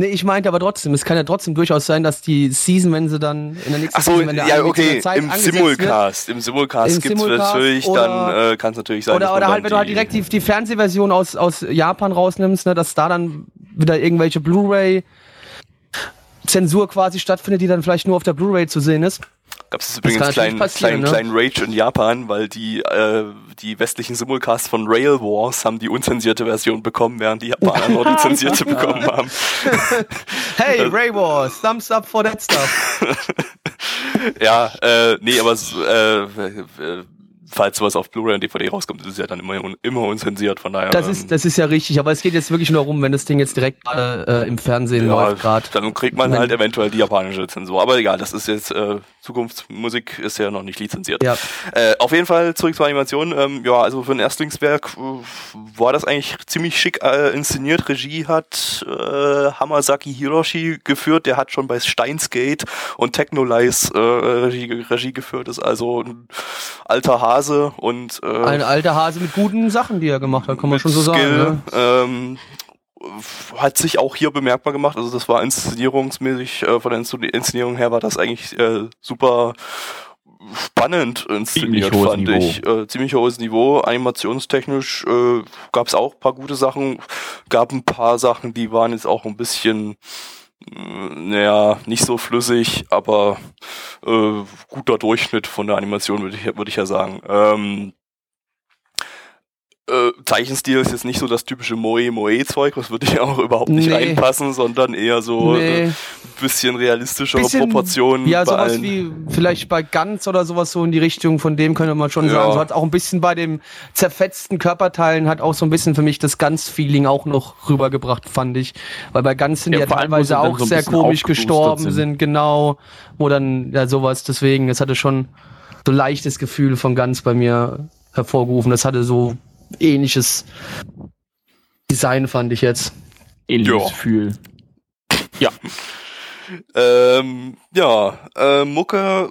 Nee, ich meinte aber trotzdem, es kann ja trotzdem durchaus sein, dass die Season, wenn sie dann in der nächsten Ach so, Season, wenn der ja, okay, Zeit im Simulcast. Im Simulcast Im gibt's Simulcast natürlich, oder- dann äh, kann es natürlich sein, Oder, oder halt, wenn du halt direkt die, die Fernsehversion aus, aus Japan rausnimmst, ne, dass da dann wieder irgendwelche Blu-ray Zensur quasi stattfindet, die dann vielleicht nur auf der Blu-ray zu sehen ist. Gab es übrigens kleinen, kleinen, ne? kleinen Rage in Japan, weil die, äh, die westlichen Simulcasts von Rail Wars haben die unzensierte Version bekommen, während die Japaner nur die zensierte (laughs) bekommen haben. (laughs) Hey, Ray Wars, thumbs up for that stuff. (laughs) Ja, äh, nee, aber äh, falls sowas auf Blu-ray und DVD rauskommt, ist es ja dann immer, immer unzensiert, von daher. Das ähm, ist, das ist ja richtig, aber es geht jetzt wirklich nur darum, wenn das Ding jetzt direkt äh, im Fernsehen ja, läuft gerade. dann kriegt man halt eventuell die japanische Zensur. Aber egal, das ist jetzt äh, Zukunftsmusik, ist ja noch nicht lizenziert. Ja. Äh, auf jeden Fall zurück zur Animation. Ähm, ja, also für ein Erstlingswerk äh, war das eigentlich ziemlich schick äh, inszeniert. Regie hat äh, Hamasaki Hiroshi geführt. Der hat schon bei Steins Gate und Technolize äh, Regie, Regie geführt. Ist also ein alter Hase und äh, Ein alter Hase mit guten Sachen, die er gemacht hat, kann man schon so sagen. Skill, Ne? ähm, hat sich auch hier bemerkbar gemacht. Also das war inszenierungsmäßig, äh, von der Inszen- Inszenierung her war das eigentlich äh, super spannend inszeniert, Ziemlich hohes fand Niveau. ich. Äh, ziemlich hohes Niveau. Animationstechnisch äh, gab es auch ein paar gute Sachen. Gab ein paar Sachen, die waren jetzt auch ein bisschen naja, nicht so flüssig, aber äh, guter Durchschnitt von der Animation, würde ich, würde ich ja sagen. Ähm, äh, Zeichenstil ist jetzt nicht so das typische Moe-Moe-Zeug, das würde (laughs) ich auch überhaupt nicht Nee. reinpassen, sondern eher so äh, Nee. ein bisschen realistischere Bisschen- Proportionen. Ja, sowas allen. wie vielleicht bei Ganz oder sowas so in die Richtung, von dem könnte man schon Ja. sagen. So hat auch ein bisschen bei dem zerfetzten Körperteilen hat auch so ein bisschen für mich das Ganz-Feeling auch noch rübergebracht, fand ich. Weil bei Ganz sind Ja, die ja teilweise auch so sehr komisch gestorben sind. sind. genau. Wo dann, ja, sowas, deswegen, es hatte schon so leichtes Gefühl von Ganz bei mir hervorgerufen. Das hatte so ähnliches Design, fand ich jetzt. Ähnliches Ja. Gefühl. Ja, Ähm, ja, äh, Mucke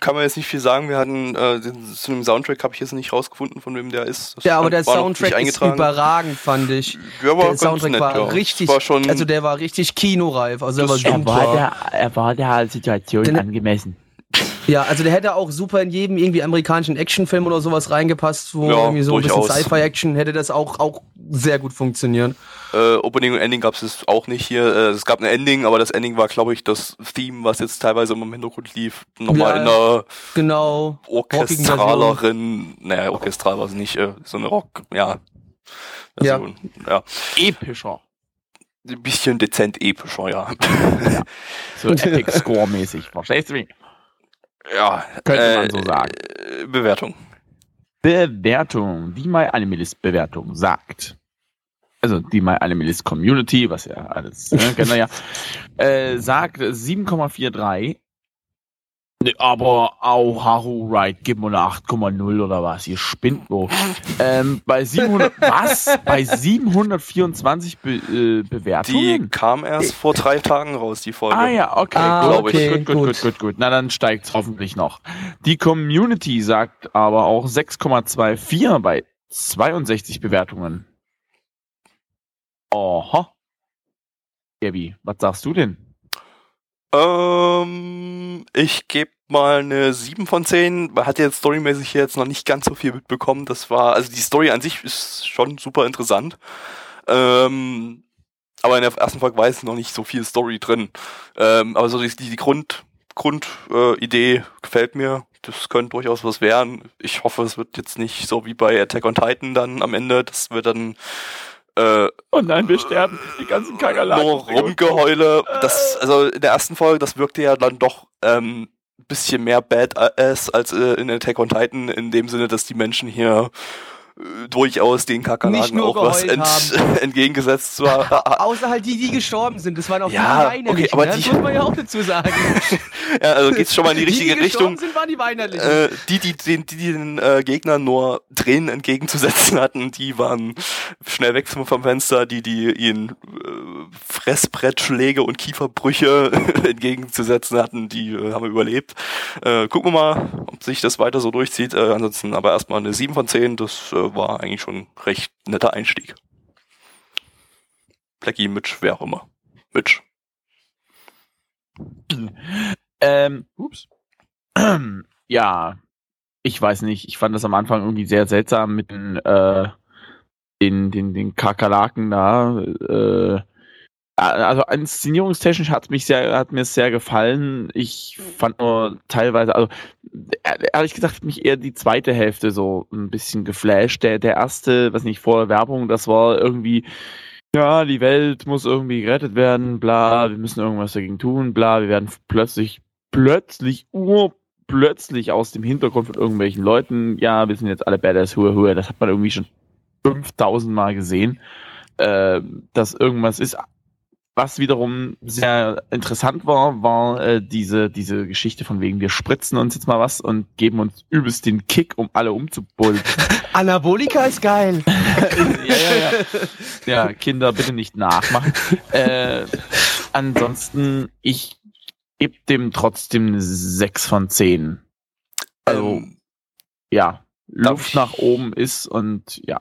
kann man jetzt nicht viel sagen. Wir hatten äh, den, zu dem Soundtrack habe ich jetzt nicht rausgefunden, von wem der ist. Das Ja, aber der war Soundtrack ist überragend, fand ich. Ja, war der Soundtrack nett, war ja. richtig, War schon, also der war richtig kinoreif, also der war stimmt. super. er war der Situation Denn- angemessen. Ja, also der hätte auch super in jedem irgendwie amerikanischen Actionfilm oder sowas reingepasst, wo Ja, irgendwie so ein durchaus. bisschen Sci-Fi-Action hätte das auch, auch sehr gut funktionieren. äh, Opening und Ending gab es auch nicht hier. Äh, es gab ein Ending, aber das Ending war, glaube ich, das Theme, was jetzt teilweise immer im Hintergrund lief, nochmal Ja, in einer Genau. orchestraleren, naja, orchestral war es nicht, äh, so eine Rock, ja. Ja. Version. ja. Epischer. Ein bisschen dezent epischer, ja. (laughs) So Epic Score-mäßig. Verstehst du mich? Ja. Könnte man so sagen. äh, Bewertung. Bewertung. Die My Animalist Bewertung sagt. Also die My Animalist Community, was ja alles, ne, kennen wir ja, (laughs) äh, sagt 7,43. Nee, aber auch Haru Right, gib mal eine 8,0 oder was, ihr spinnt wo. (laughs) ähm, bei 700, was? Bei 724 Be äh, Die Bewertungen? kam erst vor drei Tagen raus, die Folge. Ah ja, okay, Ah, gut, glaub ich. gut, gut, gut. gut, gut, gut. Na, dann steigt's hoffentlich noch. Die Community sagt aber auch 6,24 bei 62 Bewertungen. Oha. Gabi, was sagst du denn? Ähm, ich gebe mal eine 7 von 10. Man hat jetzt storymäßig jetzt noch nicht ganz so viel mitbekommen. Das war, also die Story an sich ist schon super interessant. Ähm, aber in der ersten Folge war jetzt noch nicht so viel Story drin. Ähm, aber so die, die Grund, Grundidee äh, gefällt mir. Das könnte durchaus was werden. Ich hoffe, es wird jetzt nicht so wie bei Attack on Titan dann am Ende. Das wird dann äh, Oh nein, wir sterben. Die ganzen Kakerlaken. nur Rumgeheule. Das, also in der ersten Folge, das wirkte ja dann doch ähm, ein bisschen mehr Badass als äh, in Attack on Titan, in dem Sinne, dass die Menschen hier äh, durchaus den Kakerlaken auch was ent (laughs) entgegengesetzt war. (laughs) Außer halt die, die gestorben sind. Das waren auch Ja, die okay, Weinerlichen. aber ne? die- Das muss man ja auch dazu sagen. (laughs) ja, also geht's schon mal in die richtige die, die gestorben Richtung. sind, waren die Weinerlichen. Äh, die, die, die, die den äh, Gegnern nur Tränen entgegenzusetzen hatten, die waren schnell weg vom, vom Fenster, die, die ihnen äh, Fressbrettschläge und Kieferbrüche entgegenzusetzen hatten, die äh, haben überlebt. Äh, gucken wir mal, ob sich das weiter so durchzieht. Äh, ansonsten aber erstmal eine 7 von 10, das äh, war eigentlich schon ein recht netter Einstieg. Blackie, Mitch, wer auch immer. Mitch. Ähm, ups. (clears throat) ja, ich weiß nicht. Ich fand das am Anfang irgendwie sehr seltsam mit den, äh, den, den, den Kakerlaken da. Äh, also inszenierungstechnisch hat mich sehr, hat mir sehr gefallen. Ich fand nur teilweise, also ehrlich gesagt, hat mich eher die zweite Hälfte so ein bisschen geflasht. Der, der erste, was nicht vor der Werbung, das war irgendwie, ja, die Welt muss irgendwie gerettet werden, bla, wir müssen irgendwas dagegen tun, bla, wir werden plötzlich, plötzlich, urplötzlich aus dem Hintergrund von irgendwelchen Leuten, ja, wir sind jetzt alle Badass, hua, hua, das hat man irgendwie schon 5000 Mal gesehen, äh, dass irgendwas ist, was wiederum sehr interessant war, war äh, diese, diese Geschichte von wegen, wir spritzen uns jetzt mal was und geben uns übelst den Kick, um alle umzubullen. (laughs) Anabolika ist geil. (laughs) ja, ja, ja. Ja, Kinder bitte nicht nachmachen. Äh, ansonsten, ich gebe dem trotzdem eine 6 von 10. Also, Ähm, ja, Luft nach oben ist und ja.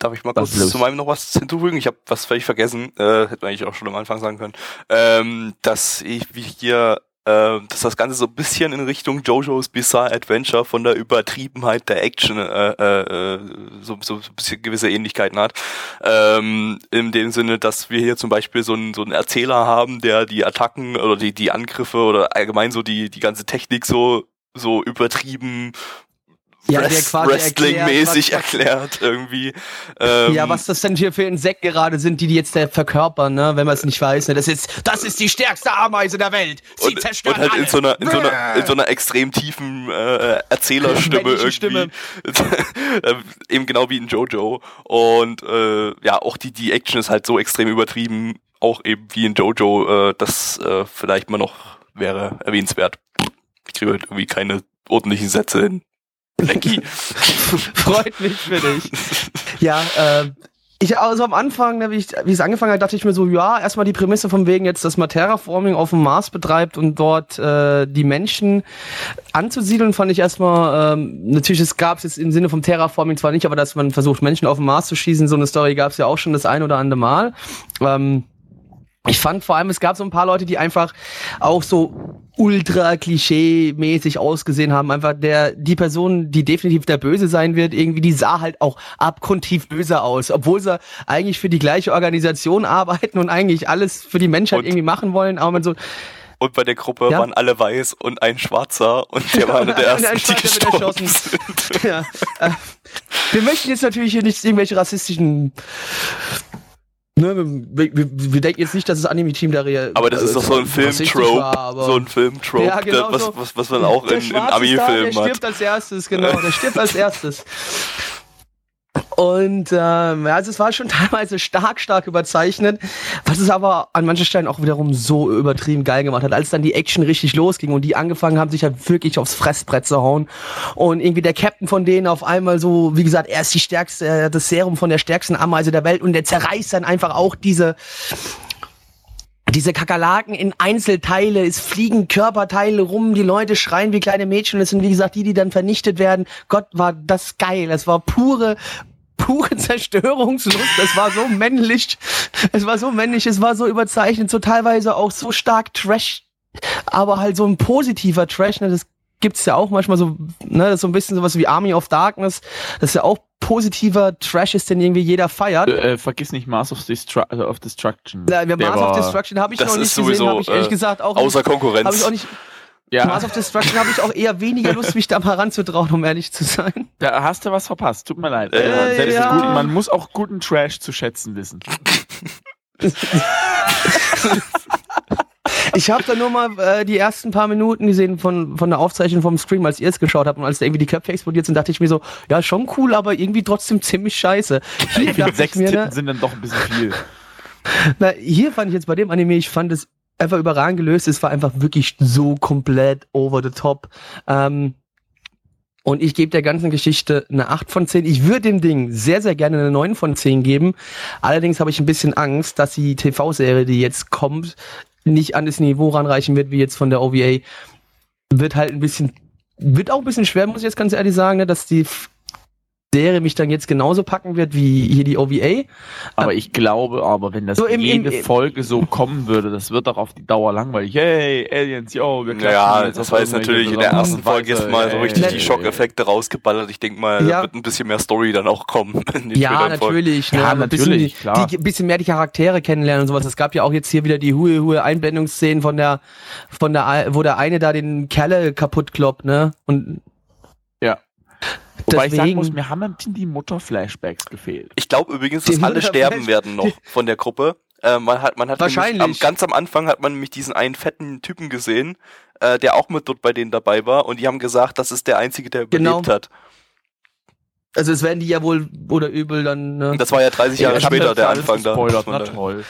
Darf ich mal Was kurz zu meinem noch was hinzufügen? Ich habe was völlig vergessen, äh, hätte man eigentlich auch schon am Anfang sagen können, ähm, dass ich wie hier, äh, dass das Ganze so ein bisschen in Richtung JoJo's Bizarre Adventure von der Übertriebenheit der Action äh, äh, äh, so, so ein bisschen gewisse Ähnlichkeiten hat. Ähm, in dem Sinne, dass wir hier zum Beispiel so einen, so einen Erzähler haben, der die Attacken oder die, die Angriffe oder allgemein so die, die ganze Technik so so übertrieben Ja, der Wrest- quasi Wrestling-mäßig erklärt, irgendwie. Ähm, Ja, was das denn hier für Insekten gerade sind, die die jetzt verkörpern, ne? wenn man es nicht weiß. Ne? Das ist, das ist die stärkste Ameise der Welt. Sie und, zerstört und halt in so einer, in so einer, in so einer extrem tiefen äh, Erzählerstimme irgendwie. (laughs) Äh, Eben genau wie in Jojo. Und äh, ja, auch die, die Action ist halt so extrem übertrieben, auch eben wie in Jojo, äh, das äh, vielleicht mal noch wäre erwähnenswert. Ich kriege halt irgendwie keine ordentlichen Sätze hin. Lecky. (laughs) Freut mich für dich. Ja, äh, ich, also am Anfang, ne, wie, ich, wie es angefangen hat, dachte ich mir so, ja, erstmal die Prämisse von wegen jetzt, dass man Terraforming auf dem Mars betreibt und dort äh, die Menschen anzusiedeln, fand ich erstmal, ähm, natürlich, es gab es jetzt im Sinne vom Terraforming zwar nicht, aber dass man versucht, Menschen auf dem Mars zu schießen, so eine Story gab es ja auch schon das ein oder andere Mal. Ähm, ich fand vor allem, es gab so ein paar Leute, die einfach auch so ultra klischee-mäßig ausgesehen haben. Einfach der, die Person, die definitiv der Böse sein wird, irgendwie, die sah halt auch abgrundtief böse aus. Obwohl sie eigentlich für die gleiche Organisation arbeiten und eigentlich alles für die Menschheit Und- irgendwie machen wollen. Aber man so, Und bei der Gruppe Ja. waren alle weiß und ein Schwarzer und der war einer der Und ein ersten, die gestorben sind. ja, äh, wir möchten jetzt natürlich hier nicht irgendwelche rassistischen Ne, wir, wir, wir denken jetzt nicht, dass das Anime-Team da real. Aber das ist doch so ein rassistisch Film-Trope, so ein Film-Trope, Ja, genau was, was, was man auch Der in, in Ami-Filmen Der hat. stirbt als erstes, genau. Der stirbt als erstes. Und ähm, ja, also es war schon (laughs) teilweise stark, stark überzeichnet, was es aber an manchen Stellen auch wiederum so übertrieben geil gemacht hat, als dann die Action richtig losging und die angefangen haben, sich halt wirklich aufs Fressbrett zu hauen. Und irgendwie der Captain von denen auf einmal so, wie gesagt, er ist die stärkste, das Serum von der stärksten Ameise der Welt und der zerreißt dann einfach auch diese diese Kakerlaken in Einzelteile, es fliegen Körperteile rum, die Leute schreien wie kleine Mädchen es sind wie gesagt die, die dann vernichtet werden. Gott, war das geil. Es war pure pure (laughs) Zerstörungslust. Es war so männlich. Es war so männlich, es war so überzeichnet, so teilweise auch so stark Trash, aber halt so ein positiver Trash, ne, das gibt's ja auch manchmal so, ne, so ein bisschen sowas wie Army of Darkness, das ist ja auch positiver Trash ist, den irgendwie jeder feiert. Äh, vergiss nicht Mars of, Destru also of Destruction. Ja, Mars of Destruction habe ich noch nicht gesehen, sowieso, habe ich ehrlich äh, gesagt auch Außer nicht, habe ich Konkurrenz. auch nicht. Ja, Mars of Destruction habe ich auch eher weniger Lust, mich da mal ranzutrauen, um ehrlich zu sein. da hast du was verpasst. Tut mir leid. Äh, Äh, ja. guten, man muss auch guten Trash zu schätzen wissen. (laughs) Ich habe da nur mal äh, die ersten paar Minuten gesehen von, von der Aufzeichnung vom Stream, als ihr es geschaut habt und als da irgendwie die Köpfe explodiert sind, dachte ich mir so, ja, schon cool, aber irgendwie trotzdem (laughs) ziemlich scheiße. Hier, dachte sechs mir, Titten ne, sind dann doch ein bisschen viel. na, hier fand ich jetzt bei dem Anime, ich fand es einfach überragend gelöst. Es war einfach wirklich so komplett over the top. Ähm, und ich gebe der ganzen Geschichte eine 8 von 10. Ich würde dem Ding sehr, sehr gerne eine 9 von 10 geben. Allerdings habe ich ein bisschen Angst, dass die TV-Serie, die jetzt kommt, nicht an das Niveau ranreichen wird, wie jetzt von der OVA. Wird halt ein bisschen, wird auch ein bisschen schwer, muss ich jetzt ganz ehrlich sagen, ne, dass die Serie mich dann jetzt genauso packen wird wie hier die OVA. Aber ich glaube, aber wenn das So im- jede im- Folge so kommen würde, das wird doch auf die Dauer langweilig. Hey, Aliens, yo, wir klatschen Ja, jetzt das war jetzt natürlich in der ersten Folge jetzt mal so richtig Ey, die Schockeffekte rausgeballert. Ich denke mal, Ja. da wird ein bisschen mehr Story dann auch kommen. (laughs) Ja, natürlich. Ja, ein bisschen natürlich, die, klar. Die, bisschen mehr die Charaktere kennenlernen und sowas. Es gab ja auch jetzt hier wieder die hohe, hohe Einblendungsszenen von der, von der, wo der eine da den Kerle kaputt kloppt, ne? Und Ja. Wobei ich sagen deswegen- muss, mir haben ein bisschen die Mutter-Flashbacks gefehlt. Ich glaube übrigens, Die dass alle Mutter- sterben werden noch von der Gruppe. Äh, man hat, man hat nämlich Wahrscheinlich. Am, ganz am Anfang hat man nämlich diesen einen fetten Typen gesehen, äh, der auch mit dort bei denen dabei war und die haben gesagt, das ist der einzige, der Genau. überlebt hat. also es werden die ja wohl oder übel dann, ne? Das war ja 30 Jahre später der Anfang da. gespoilert, Von na der- toll.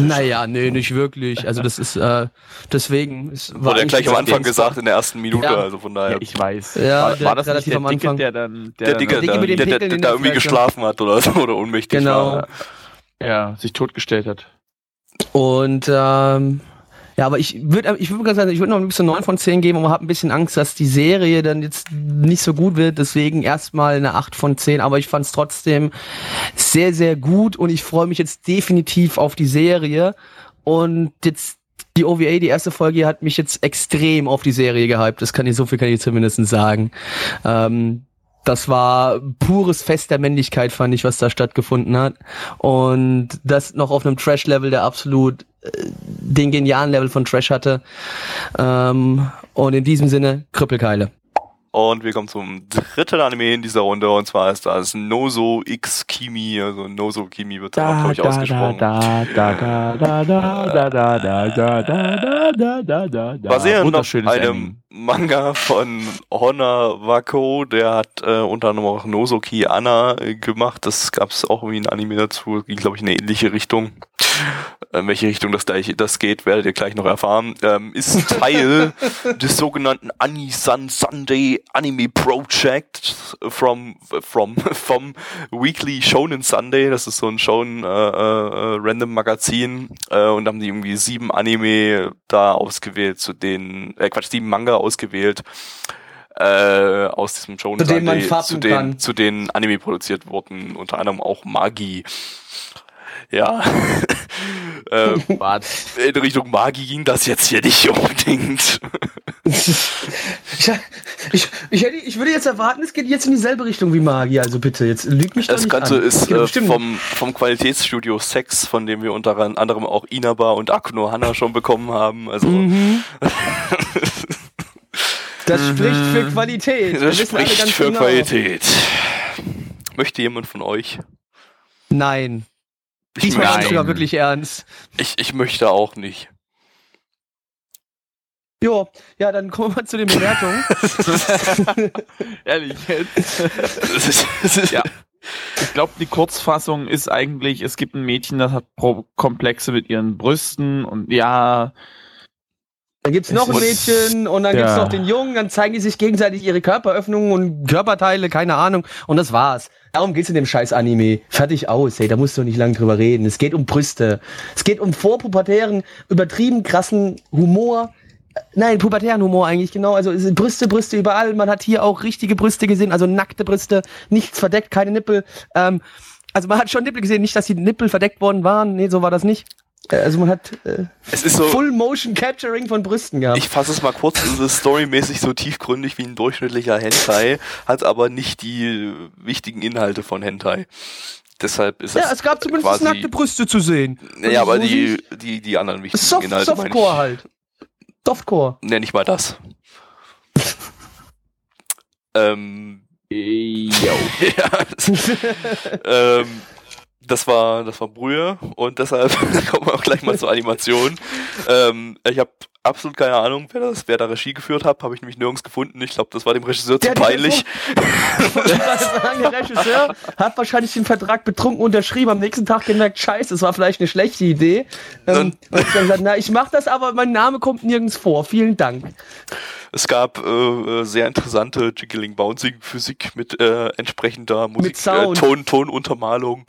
Naja, nee, nicht wirklich. Also das ist, äh, deswegen. Es war Wurde ja eigentlich gleich am Anfang gesagt in der ersten Minute, Ja. also von daher. Ja, ich weiß. Ja, war, der- war das nicht relativ der am Dicke, Anfang. der dann, der Dicke, Dicke der, der, der, in da der irgendwie geschlafen hat oder so, oder ohnmächtig Genau. war. ja, sich totgestellt hat. Und ähm, ja, aber ich würde ich würd ganz sagen, ich würde noch ein bisschen 9 von 10 geben, aber habe ein bisschen Angst, dass die Serie dann jetzt nicht so gut wird. Deswegen erstmal eine 8 von 10. Aber ich fand es trotzdem sehr, sehr gut und ich freue mich jetzt definitiv auf die Serie. Und jetzt die OVA, die erste Folge, hat mich jetzt extrem auf die Serie gehypt. Das kann ich, so viel kann ich zumindest sagen. Ähm, das war pures Fest der Männlichkeit, fand ich, was da stattgefunden hat. Und das noch auf einem Trash-Level, der absolut den genialen Level von Trash hatte. Ähm, und in diesem Sinne, Krüppelkeile. Und wir kommen zum dritten Anime in dieser Runde und zwar ist das Nozo X Kimi, also Nozo Kimi wird da, glaube ich, ausgesprochen. Basierend auf einem Manga von Honna Wako, der hat äh, unter anderem auch Nozoki Anna äh, gemacht. Das gab es auch irgendwie ein Anime dazu, ging glaube ich in eine ähnliche Richtung. In welche Richtung das gleich das geht, werdet ihr gleich noch erfahren. Ähm, ist Teil (laughs) des sogenannten Anisan Sunday Anime Project from from vom Weekly Shonen Sunday. Das ist so ein Shonen äh, äh, Random Magazin äh, und da haben die irgendwie sieben Anime da ausgewählt, zu denen äh, Quatsch sieben Manga ausgewählt. Äh, aus diesem Shonen Zu denen man Sunday, fappen zu denen, kann. zu denen Anime produziert wurden, unter anderem auch Magi. Ja. (laughs) Was? in Richtung Magie ging das jetzt hier nicht unbedingt. Ich, ich, ich, hätte, ich würde jetzt erwarten, es geht jetzt in dieselbe Richtung wie Magie, also bitte, jetzt lüg mich doch Das nicht Ganze an. Es ist äh, vom, vom Qualitätsstudio Sex, von dem wir unter anderem auch Inaba und Akuno Hana schon bekommen haben. Also Mhm. (laughs) Das spricht für Qualität. Wir das alle spricht ganz für genau. Qualität. Möchte jemand von euch? Nein. Ich Diesmal ist sogar wirklich ernst. ich, ich möchte auch nicht. Jo, ja, dann kommen wir mal zu den Bewertungen. (laughs) Ehrlich jetzt? Das (laughs) das Ja. Ich glaube, die Kurzfassung ist eigentlich, es gibt ein Mädchen, das hat Pro Komplexe mit ihren Brüsten und ja, Dann gibt's noch ein Mädchen und dann Ja. gibt's noch den Jungen, dann zeigen die sich gegenseitig ihre Körperöffnungen und Körperteile, keine Ahnung. Und das war's. Darum geht's in dem scheiß Anime. Fertig aus, ey, da musst du nicht lang drüber reden. Es geht um Brüste. Es geht um vorpubertären, übertrieben krassen Humor. Nein, pubertären Humor eigentlich, genau. Also Brüste, Brüste überall. Man hat hier auch richtige Brüste gesehen, also nackte Brüste, nichts verdeckt, keine Nippel. Ähm, also man hat schon Nippel gesehen, nicht, dass die Nippel verdeckt worden waren. Nee, so war das nicht. Äh, Also man hat äh, es ist so, Full Motion Capturing von Brüsten gehabt. ich fasse es mal kurz, es ist storymäßig so tiefgründig wie ein durchschnittlicher Hentai, hat aber nicht die wichtigen Inhalte von Hentai. Deshalb ist Ja, es gab zumindest quasi, nackte Brüste zu sehen. Ja, aber So die, die, die anderen wichtigen Soft, Inhalte meine ich. Softcore halt. Softcore. Ne, nicht mal das. (laughs) ähm, yo. (laughs) ja, das, (laughs) ähm, das war, das war Brühe und deshalb (laughs) kommen wir auch gleich mal zur Animation. Ähm, ich habe absolut keine Ahnung, wer das, wer da Regie geführt hat, habe ich nämlich nirgends gefunden. Ich glaube, das war dem Regisseur zu Der hat peinlich. (laughs) Ich sagen, der Regisseur hat wahrscheinlich den Vertrag betrunken unterschrieben, am nächsten Tag gemerkt, scheiße, das war vielleicht eine schlechte Idee. Ähm, Und- und hat dann gesagt, na, ich mach das, aber mein Name kommt nirgends vor. Vielen Dank. Es gab äh, äh, sehr interessante Jiggling Bouncing Physik mit äh, entsprechender Musik, äh, Sound. Ton, Tonuntermalung.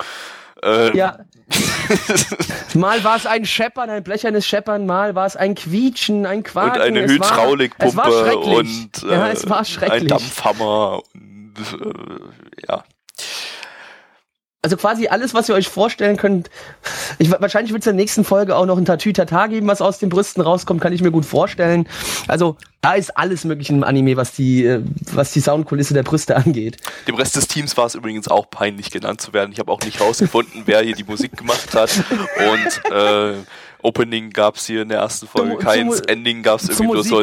Äh, Ja. (laughs) Mal war es ein Scheppern, ein blechernes Scheppern, mal war es ein Quietschen, ein Quaken. und eine Hydraulikpumpe schrecklich. und äh, ja, es war ein. Dampfhammer. Und äh, ja. Also quasi alles, was ihr euch vorstellen könnt. Ich, wahrscheinlich wird es in der nächsten Folge auch noch ein Tatütata geben, was aus den Brüsten rauskommt, kann ich mir gut vorstellen. Also da ist alles möglich im Anime, was die, äh, was die Soundkulisse der Brüste angeht. Dem Rest des Teams war es übrigens auch peinlich genannt zu werden. Ich habe auch nicht rausgefunden, wer hier die Musik gemacht hat. Und äh, Opening gab es hier in der ersten Folge keins, Ending gab es irgendwie nur so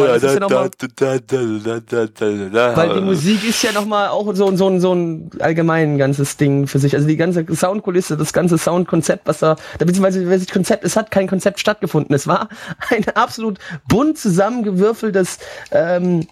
weil das ist ja noch mal- da, da, da, da, da, da. Weil die Musik ist ja nochmal auch so, so, ein- so ein allgemein ganzes Ding für sich. Also die ganze Soundkulisse, das ganze Soundkonzept, was da, beziehungsweise das Konzept, es hat kein Konzept stattgefunden. Es war (laughs) ein absolut bunt zusammengewürfeltes ähm,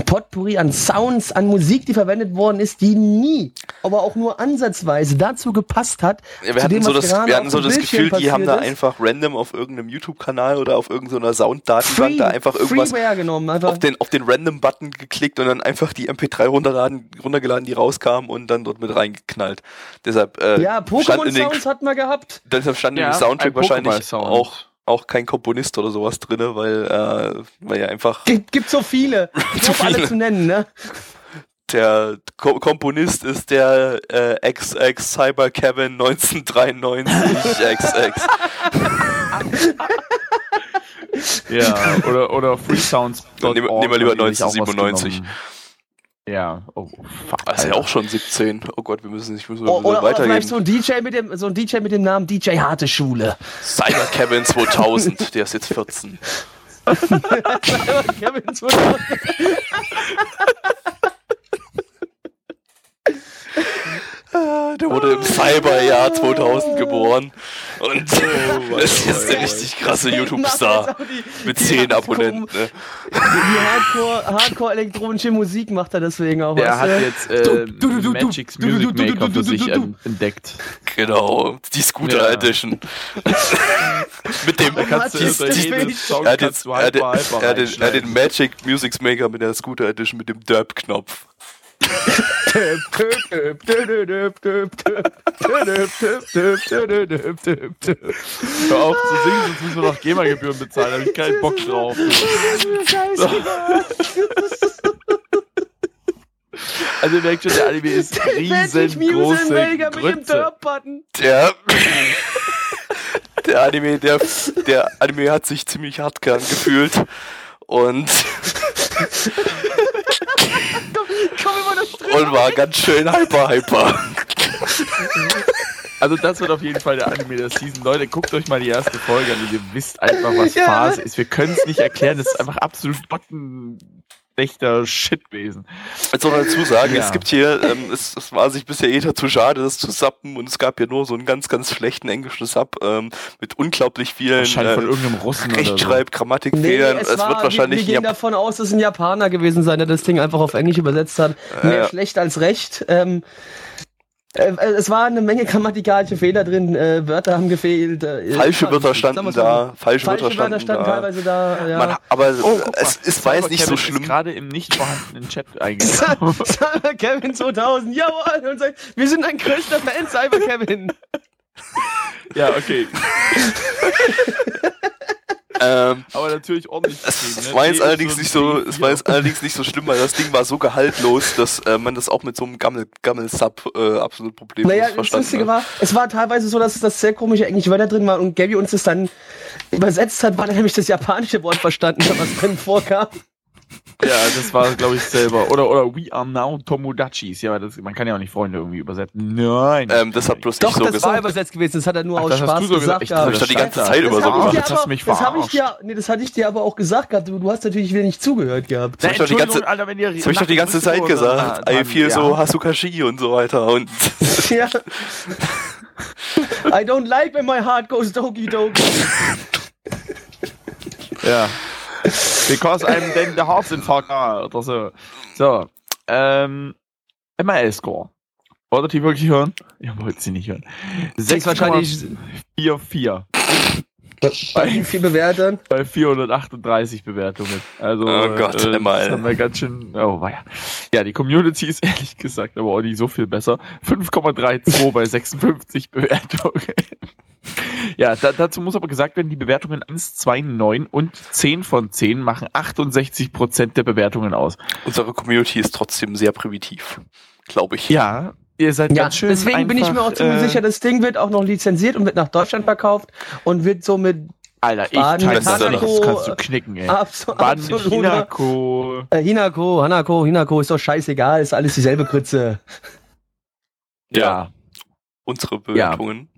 Potpourri an Sounds, an Musik, die verwendet worden ist, die nie, aber auch nur ansatzweise dazu gepasst hat. Ja, wir zu hatten dem, so was das, wir hatten so das Gefühl, die haben da einfach random auf irgendeinem YouTube-Kanal oder auf irgendeiner Sounddatenbank da einfach irgendwas genommen, einfach. auf den, auf den Random-Button geklickt und dann einfach die MP3 runterladen, runtergeladen, die rauskamen und dann dort mit reingeknallt. Deshalb, äh, ja, stand in den, Pokémon-Sounds hatten wir gehabt. deshalb stand Ja, im Soundtrack ein wahrscheinlich auch, auch kein Komponist oder sowas drinne, weil, äh, weil ja einfach Gibt, gibt so viele. (laughs) Zu Auf alle viele. zu nennen, ne? der Ko Komponist ist der äh, XX Cyber Kevin 1993 XX. Ja, oder, oder freesounds. Nehmen- nehmen wir lieber 1997. Ja, oh, fuck. Das ist ja auch schon 17. Oh Gott, wir müssen nicht müssen wir müssen Oder, oder weitergehen. vielleicht so ein DJ mit dem, so ein DJ mit dem Namen DJ Harte Schule. Cyber Kevin 2000, der ist jetzt 14. (laughs) Kevin 2000. Der wurde im Cyberjahr 2000 geboren und ist jetzt der richtig krasse YouTube-Star mit 10 Abonnenten. Ne? Die Hardcore, Hardcore elektronische Musik macht er deswegen auch. Der weißt hat du? jetzt äh, Du, du, du, du, Magic's du, du, Music du, du, Maker du, für du, sich du, du. ähm, entdeckt. Genau, die Scooter Ja. Edition. mit dem, er hat, er, er, den, er. Magic Music Maker mit der Scooter Edition mit dem Derp-Knopf. Hör auf zu singen, sonst müssen wir noch GEMA-Gebühren bezahlen. Da habe ich keinen Bock drauf. Also ihr merkt schon, der Anime ist. Derp-Button. Der, (laughs) der Anime, der, der Anime hat sich ziemlich hart gefühlt und, Komm immer das drin. und war ganz schön hyper, hyper. Also das wird auf jeden Fall der Anime der Season. Leute, guckt euch mal die erste Folge an und ihr wisst einfach, was Ja. Phase ist. Wir können es nicht erklären. Das ist einfach absolut bottenschlechter Shitwesen. Jetzt soll man dazu sagen, Ja. es gibt hier, ähm, es, es war sich bisher jeder zu schade, das zu sappen und es gab hier nur so einen ganz, ganz schlechten englischen Sub ähm, mit unglaublich vielen Wahrscheinlich von äh, irgendeinem Russen oder so. Rechtschreib, Grammatikfehlern. es, war, wird wahrscheinlich wir, wir gehen Jap- davon aus, dass es ein Japaner gewesen sein, der das Ding einfach auf Englisch übersetzt hat. Mehr ja. schlecht als recht. Ähm, äh, es war eine Menge grammatikalische Fehler drin, äh, Wörter haben gefehlt. Äh, falsche Wörter standen so. da, falsche, Falsche Wörter standen, da. teilweise da. Ja. Man, aber Oh, es, mal, es war jetzt nicht so Cyber Kevin schlimm. Ist gerade im nicht vorhandenen Chat eingegangen. (laughs) Cyber Kevin 2000, jawohl, und sagt, wir sind ein größter Fan, Cyber Kevin. ja, okay. (laughs) Ähm, Aber natürlich ordentlich. es ne? war jetzt allerdings nicht so, es war jetzt (laughs) allerdings nicht so schlimm, weil das Ding war so gehaltlos, dass äh, man das auch mit so einem Gammel, Gammel-Sub äh, absolut problemlos Naja, das verstanden Lustige hat. war, es war teilweise so, dass das sehr komische englische Wörter drin waren und Gabby uns das dann übersetzt hat, weil er nämlich das japanische Wort verstanden hat, was drin vorkam. (laughs) Ja, das war, glaube ich, selber. Oder, oder We are now Tomodachis. Ja, das, man kann ja auch nicht Freunde irgendwie übersetzen. Nein. Ähm, das hat bloß Doch, ich so das war übersetzt gewesen, das hat er nur Ach, aus das Spaß du so gesagt. gesagt. Ich hab doch die ganze Das Zeit über so hab gemacht. Jetzt hast mich Das habe ich dir, nee, das hatte ich dir aber auch gesagt gehabt. Du, du hast natürlich wieder nicht zugehört gehabt. Das hab ich doch die Entschuldigung, ganze- Alter, wenn ihr Das habe ich doch die ganze Zeit gesagt. I feel so Hasukashi und so weiter. Und (laughs) Ja. (laughs) I don't like when my heart goes doki doki. Ja. Because I'm then the Herzinfarkt ah, oder so. So. Ähm, ML-Score. Wolltet ihr wirklich hören? Ihr wollt sie nicht hören. ist wahrscheinlich- 6,44 Bei viel bewerten. bei 438 Bewertungen. Also, Oh Gott, äh, ML. das haben wir ganz schön. Oh, weia. Ja, die Community ist (laughs) ehrlich gesagt aber auch nicht so viel besser. 5,32 bei 56 Bewertungen. (laughs) Ja, da, dazu muss aber gesagt werden, die Bewertungen 1, 2, 9 und 10 von 10 machen 68% der Bewertungen aus. Unsere Community ist trotzdem sehr primitiv, glaube ich. Ja, ihr seid Ja, ganz schön deswegen bin ich mir auch einfach, ziemlich äh, sicher, das Ding wird auch noch lizenziert und wird nach Deutschland verkauft und wird somit Alter, ich Baden, kann das nicht, das kannst du knicken, ey. abso Baden mit absoluter Hinako. Äh, Hinako, Hanako, Hinako ist doch scheißegal, ist alles dieselbe Grütze. Ja, Unsere Bewertungen.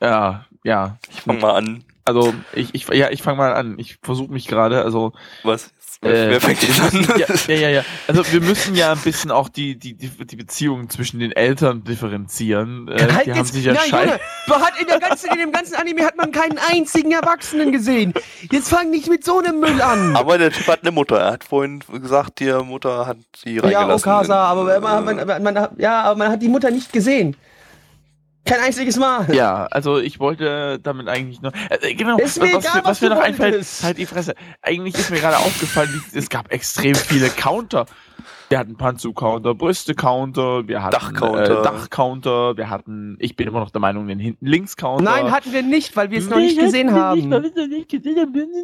ja, ja. Ich fang mal an. Also, ich, ich, ja, ich fange mal an. Ich versuche mich gerade, also, Was? Äh, Wer fängt jetzt an? ja, ja, ja, ja. Also wir müssen ja ein bisschen auch die, die, die, die Beziehungen zwischen den Eltern differenzieren. Äh, Halt die haben jetzt- sich ja ja, schei- Junge, man hat in, der ganzen, in dem ganzen Anime hat man keinen einzigen Erwachsenen gesehen. Jetzt fang nicht mit so einem Müll an. Aber der Typ hat eine Mutter. Er hat vorhin gesagt, die Mutter hat sie ja, reingelassen. Okasa, aber man, man, man, ja, aber man hat die Mutter nicht gesehen. Kein einziges Mal. Ja, also ich wollte damit eigentlich noch. Äh, genau, Ist mir was, egal, mir- was was mir noch einfällt, wolltest. halt die Fresse. Eigentlich ist mir gerade aufgefallen, es gab extrem viele Counter. Wir hatten Panzu-Counter, Brüste-Counter, wir hatten Dach-Counter. Äh, Dach-Counter, wir hatten, ich bin immer noch der Meinung, den hinten links-Counter. Nein, hatten wir nicht, weil wir es noch nicht gesehen haben.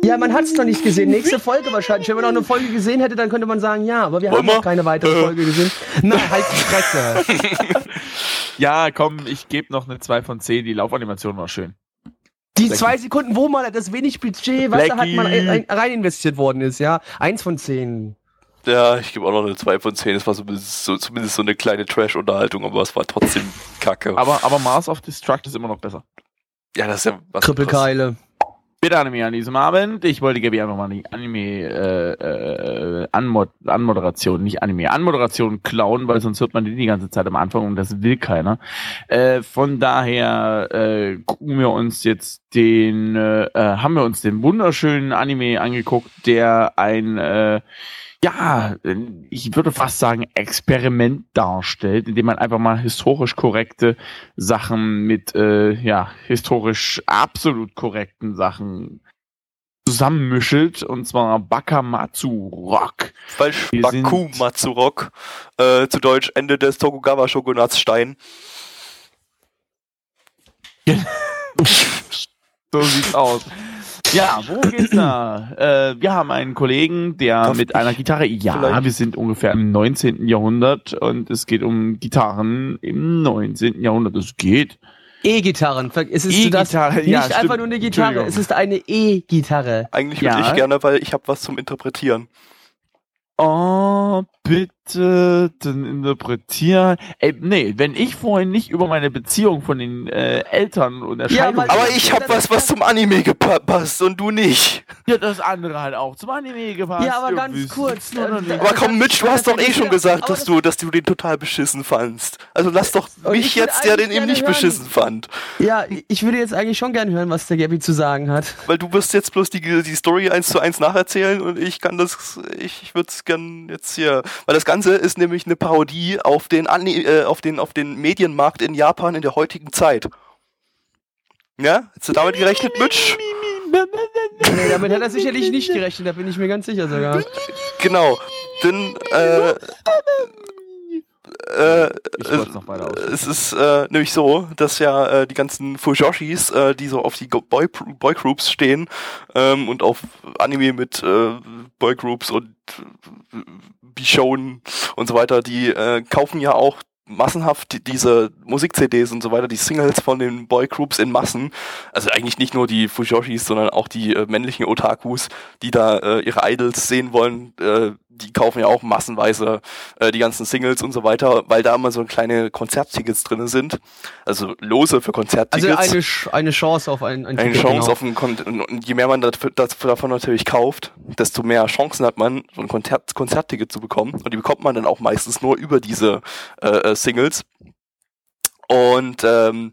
Ja, man hat es noch nicht gesehen. Nächste Folge wahrscheinlich. Wenn man noch eine Folge gesehen hätte, dann könnte man sagen, ja, aber wir Wollen haben wir? noch keine weitere Äh. Folge gesehen. Nein, (laughs) halt die Fresse. (laughs) Ja, komm, ich gebe noch eine 2 von 10. Die Laufanimation war schön. Die Blackie. zwei Sekunden, wo mal das wenig Budget, was da hat man Blackie. ein- ein- rein investiert worden ist, ja. Eins von zehn. Ja, ich gebe auch noch eine 2 von 10. Es war so, so, zumindest so eine kleine Trash-Unterhaltung, aber es war trotzdem kacke. Aber, aber Mars of Destruct ist immer noch besser. ja, das ist ja was. Krippelkeile. Bitte Anime an diesem Abend. Ich wollte Gabi einfach mal die Anime äh, äh, Anmod Anmoderation, nicht Anime, Anmoderation klauen, weil sonst hört man die die ganze Zeit am Anfang und das will keiner. Äh, von daher äh, gucken wir uns jetzt den, äh, äh, haben wir uns den wunderschönen Anime angeguckt, der ein äh, ja, ich würde fast sagen, Experiment darstellt, indem man einfach mal historisch korrekte Sachen mit, äh, ja, historisch absolut korrekten Sachen zusammenmischelt, und zwar Bakamatsu Rock. Falsch, Wir Baku sind- Matsurok, äh, zu Deutsch Ende des Tokugawa-Shogunats Stein. (laughs) So sieht's aus. Ja, worum geht's da? Äh, wir haben einen Kollegen, der Darf mit einer Gitarre, ja, vielleicht- wir sind ungefähr im 19. Jahrhundert und es geht um Gitarren im 19. Jahrhundert. Es geht. E-Gitarren. Es ist das E-Gitarre, nicht ja, einfach stimmt. nur eine Gitarre, es ist eine E-Gitarre. Eigentlich würde Ja. ich gerne, weil ich habe was zum Interpretieren. Oh, bitte, dann interpretieren. Ey, nee, wenn ich vorhin nicht über meine Beziehung von den äh, Eltern und Erscheinungen... weil- Aber ich habe was, was zum Anime gepasst und du nicht. ja, das andere halt auch zum Anime gepasst. Ja, aber ganz kurz, es nur noch nicht. Aber komm, Mitch, du hast doch eh schon gesagt, dass das- du, dass du den total beschissen fandst. Also lass doch mich jetzt, der den eben nicht gerne hören. beschissen fand. Ja, ich würde jetzt eigentlich schon gern hören, was der Gabi zu sagen hat. Weil du wirst jetzt bloß die, die Story eins zu eins nacherzählen und ich kann das, ich, ich würde es gern jetzt hier, weil das Ganze ist nämlich eine Parodie auf den, Ani äh, auf den, auf den Medienmarkt in Japan in der heutigen Zeit. Ja? Hast du damit gerechnet, Mitch? Nee, damit hat er sicherlich nicht gerechnet, da bin ich mir ganz sicher sogar. Genau. Denn, äh, äh, es ist äh, nämlich so, dass ja äh, die ganzen Fujoshis, äh, die so auf die Boy Boygroups stehen ähm, und auf Anime mit äh, Boygroups und Bishon und so weiter, die äh, kaufen ja auch massenhaft die, diese Musik-CDs und so weiter, die Singles von den Boygroups in Massen. Also eigentlich nicht nur die Fujoshis, sondern auch die äh, männlichen Otakus, die da äh, ihre Idols sehen wollen, äh, die kaufen ja auch massenweise äh, die ganzen Singles und so weiter, weil da immer so kleine Konzerttickets drin sind. Also Lose für Also Konzerttickets. eine, Ch- eine Chance auf ein, ein eine Ticket, Chance genau. auf ein Kon und- und je mehr man das, das davon natürlich kauft, desto mehr Chancen hat man, so ein Konzert, Konzertticket zu bekommen. Und die bekommt man dann auch meistens nur über diese äh, äh, Singles. Und ähm,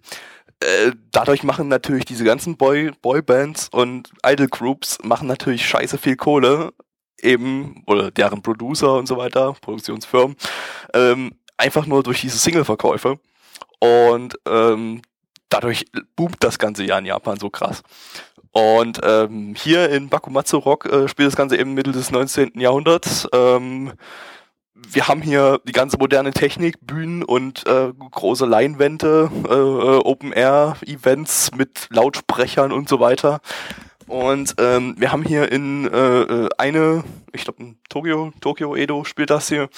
äh, dadurch machen natürlich diese ganzen Boy Boybands und Idol Groups machen natürlich scheiße viel Kohle eben oder deren Producer und so weiter, Produktionsfirmen, ähm, einfach nur durch diese Single-Verkäufe. Und ähm, dadurch boomt das ganze Jahr in Japan so krass. Und ähm, hier in Bakumatsu Rock äh, spielt das Ganze eben Mitte des 19. Jahrhunderts. Ähm, wir haben hier die ganze moderne Technik, Bühnen und äh, große Leinwände, äh, Open Air Events mit Lautsprechern und so weiter. Und ähm, wir haben hier in äh, äh eine, ich glaube in Tokio, Tokio Edo spielt das hier,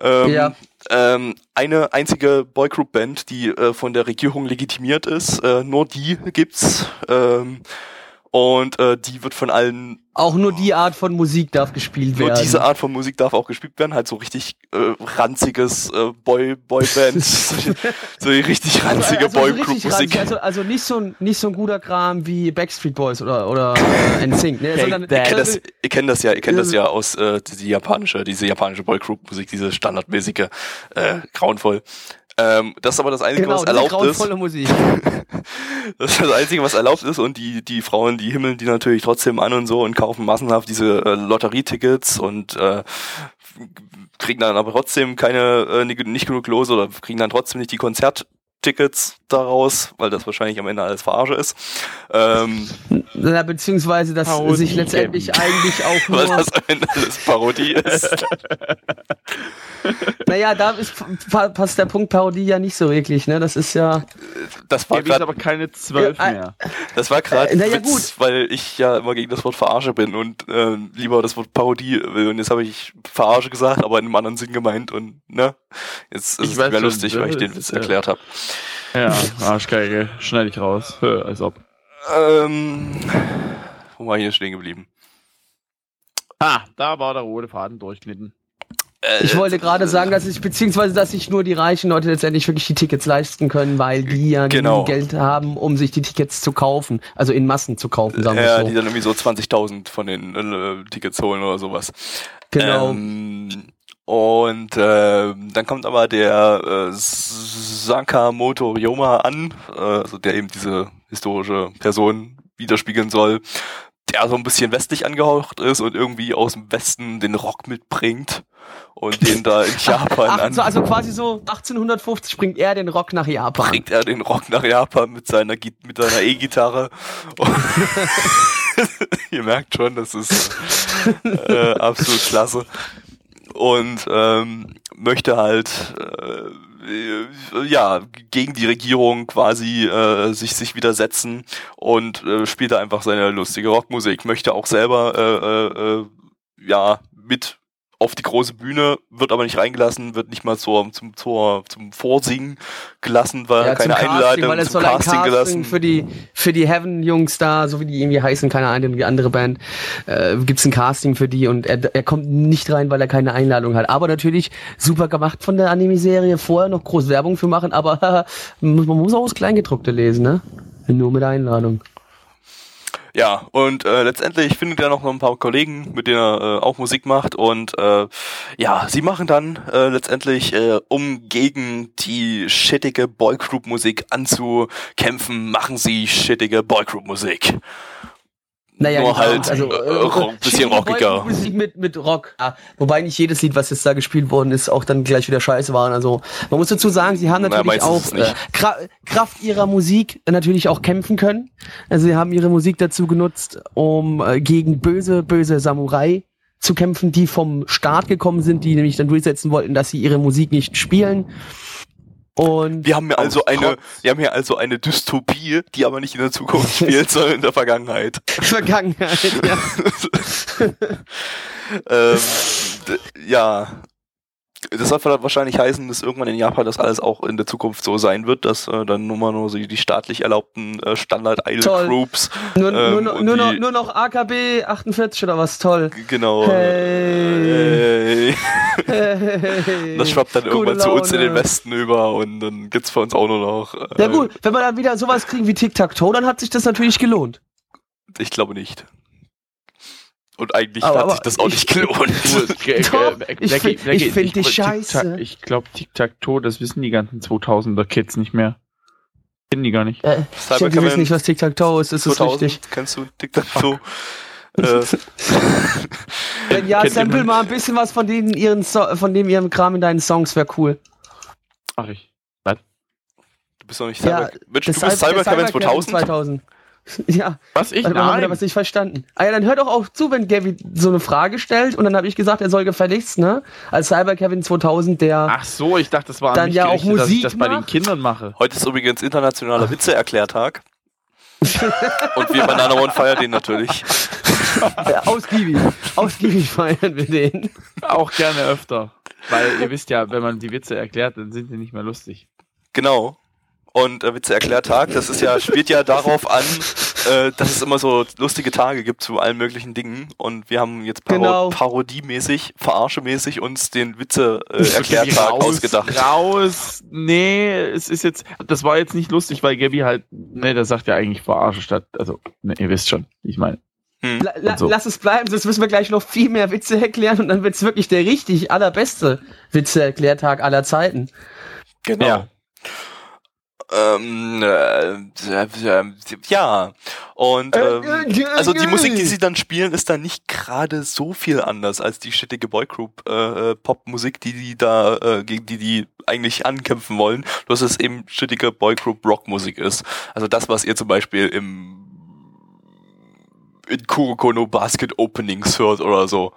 ähm, ja. ähm, eine einzige Boygroup-Band, die äh, von der Regierung legitimiert ist. Äh, nur die gibt's. Ähm, und äh, die wird von allen auch nur die Art von Musik darf gespielt nur werden. Nur diese Art von Musik darf auch gespielt werden, halt so richtig äh, ranziges äh, Boy Boyband, (laughs) so, so richtig ranzige also, also Boygroup Musik. Also, also nicht so ein nicht so ein guter Kram wie Backstreet Boys oder oder äh, NSYNC, ne? Hey, ihr, das, ihr kennt das ja, ihr kennt das ja aus äh, die, die japanische, diese japanische Boygroup Musik, diese standardmäßige äh, grauenvoll. Ähm, das ist aber das Einzige, genau, was erlaubt ist. Musik. (laughs) das ist das Einzige, was erlaubt ist und die, die Frauen, die himmeln die natürlich trotzdem an und so und kaufen massenhaft diese äh, Lotterietickets und äh, kriegen dann aber trotzdem keine, äh, nicht genug Lose oder kriegen dann trotzdem nicht die Konzert Tickets daraus, weil das wahrscheinlich am Ende alles Verarsche ist. Ähm, Na, beziehungsweise, dass Parodie sich letztendlich eigentlich auch (laughs) nur... Weil das am Ende alles Parodie ist. (laughs) naja, da ist, passt der Punkt Parodie ja nicht so wirklich, ne? Das ist ja... Das war gerade aber keine zwölf äh, mehr. Das war gerade äh, naja, Witz, weil ich ja immer gegen das Wort Verarsche bin und äh, lieber das Wort Parodie will. Und jetzt habe ich Verarsche gesagt, aber in einem anderen Sinn gemeint und, ne? Jetzt ist ich es mehr lustig, weil ich den Witz erklärt habe. Ja, Arschgeige, schneide ich raus. Als ob. Ähm, wo war ich hier stehen geblieben? Ah, da war der rote Faden durchgeschnitten. Äh, ich wollte gerade sagen, dass ich, beziehungsweise, dass sich nur die reichen Leute letztendlich wirklich die Tickets leisten können, weil die ja genau. Geld haben, um sich die Tickets zu kaufen. Also in Massen zu kaufen, sagen wir ja, so. Ja, die dann irgendwie so 20.000 von den äh, Tickets holen oder sowas. Genau. Ähm, und äh, dann kommt aber der äh, Sakamoto Ryoma an, äh, also der eben diese historische Person widerspiegeln soll, der so ein bisschen westlich angehaucht ist und irgendwie aus dem Westen den Rock mitbringt und den da in (laughs) Japan Ach, an. So, also quasi so 1850 bringt er den Rock nach Japan. Bringt er den Rock nach Japan mit seiner mit seiner E-Gitarre. (laughs) (laughs) Ihr merkt schon, das ist äh, absolut klasse und ähm, möchte halt äh, ja gegen die Regierung quasi äh, sich sich widersetzen und äh, spielt da einfach seine lustige Rockmusik. Möchte auch selber äh, äh, äh ja mit auf die große Bühne, wird aber nicht reingelassen, wird nicht mal zur, zum, zur, zum Vorsingen gelassen, weil ja, keine Casting, Einladung weil es zum soll Casting, ein Casting gelassen. Für die, für die Heaven-Jungs da, so wie die irgendwie heißen, keine Ahnung, die andere Band, äh, gibt's ein Casting für die und er, er kommt nicht rein, weil er keine Einladung hat. Aber natürlich super gemacht von der Anime-Serie, vorher noch groß Werbung für machen, aber (laughs) man muss auch das Kleingedruckte lesen, ne? Nur mit Einladung. Ja, und äh, letztendlich findet er noch ein paar Kollegen, mit denen er äh, auch Musik macht und äh, ja, sie machen dann äh, letztendlich, äh, um gegen die shittige Boygroup-Musik anzukämpfen, machen sie shittige Boygroup-Musik. Naja, Nur genau. halt also, äh, ein bisschen rockiger. Musik mit, mit Rock. Ja, wobei nicht jedes Lied, was jetzt da gespielt worden ist, auch dann gleich wieder scheiße waren. Also man muss dazu sagen, sie haben natürlich naja, auch äh, Kraft ihrer Musik natürlich auch kämpfen können. Also sie haben ihre Musik dazu genutzt, um äh, gegen böse, böse Samurai zu kämpfen, die vom Staat gekommen sind, die nämlich dann durchsetzen wollten, dass sie ihre Musik nicht spielen. Und wir haben hier also eine, wir haben hier also eine Dystopie, die aber nicht in der Zukunft (laughs) spielt, sondern in der Vergangenheit. Vergangenheit, ja. (laughs) ähm, ja, das soll wahrscheinlich heißen, dass irgendwann in Japan das alles auch in der Zukunft so sein wird, dass äh, dann nur mal nur so die staatlich erlaubten äh, Standard-Idol-Groups. Nur, ähm, nur, nur, noch, nur noch AKB 48 oder was, toll. Genau. Hey. hey. Das schwappt dann irgendwann zu uns in den Westen über und dann gibt's für uns auch nur noch. Äh, ja gut, wenn wir dann wieder sowas kriegen wie Tic-Tac-Toe, dann hat sich das natürlich gelohnt. Ich glaube nicht. Und eigentlich aber, hat sich das auch ich, nicht gelohnt. (laughs) (laughs) Ich finde ich find die scheiße. Ich glaube, Tic-Tac-Toe, das wissen die ganzen 2000er Kids nicht mehr. Kennen die gar nicht. Äh, die wissen nicht, was Tic-Tac-Toe ist, ist es richtig. Kennst du Tic-Tac-Toe? Äh. (laughs) Wenn ja, Kennt sample mal ein bisschen was von denen ihren so von dem ihrem Kram in deinen Songs, wäre cool. Ach ich. Was? Du bist doch nicht Cyber. Ja, du bist Cyber, Cyber 2000? 2000. Ja, Was ich? dann haben wir Nein. was nicht verstanden. Ah ja, dann hör doch auch zu, wenn Gabby so eine Frage stellt und dann habe ich gesagt, er soll gefälligst, ne? Als Cyber Kevin 2000, der Ach so, ich dachte, das war an Dann ja auch gerichtet, dass ich Musik das bei den macht. Kindern mache. Heute ist übrigens internationaler (laughs) Witze-Erklärtag. (laughs) Und wir Banana One feiern den natürlich. Äh, (laughs) ausgiebig, ausgiebig feiern wir den. Auch gerne öfter. Weil ihr wisst ja, wenn man die Witze erklärt, dann sind die nicht mehr lustig. Genau. Und äh, Witze-Erklärtag, das ist ja, spielt ja darauf an, äh, dass es immer so lustige Tage gibt zu allen möglichen Dingen. Und wir haben jetzt paro Genau. parodiemäßig, verarschemäßig uns den Witze-Erklärtag raus, ausgedacht. Raus. Nee, es ist jetzt, das war jetzt nicht lustig, weil Gabby halt, nee, das sagt ja eigentlich verarsche statt, also, ne, ihr wisst schon, ich meine. Hm. La, so. Lass es bleiben, sonst müssen wir gleich noch viel mehr Witze erklären und dann wird's wirklich der richtig allerbeste Witze-Erklärtag aller Zeiten. Genau. Ja. Ähm, äh, äh, ja. Und ähm, also die Musik, die sie dann spielen, ist dann nicht gerade so viel anders als die shittige Boygroup äh, äh, Popmusik, die die da äh, gegen die die eigentlich ankämpfen wollen. Bloß dass es eben shittige Boygroup Rockmusik ist. Also das, was ihr zum Beispiel im in Kurokono Basket Openings hört oder so.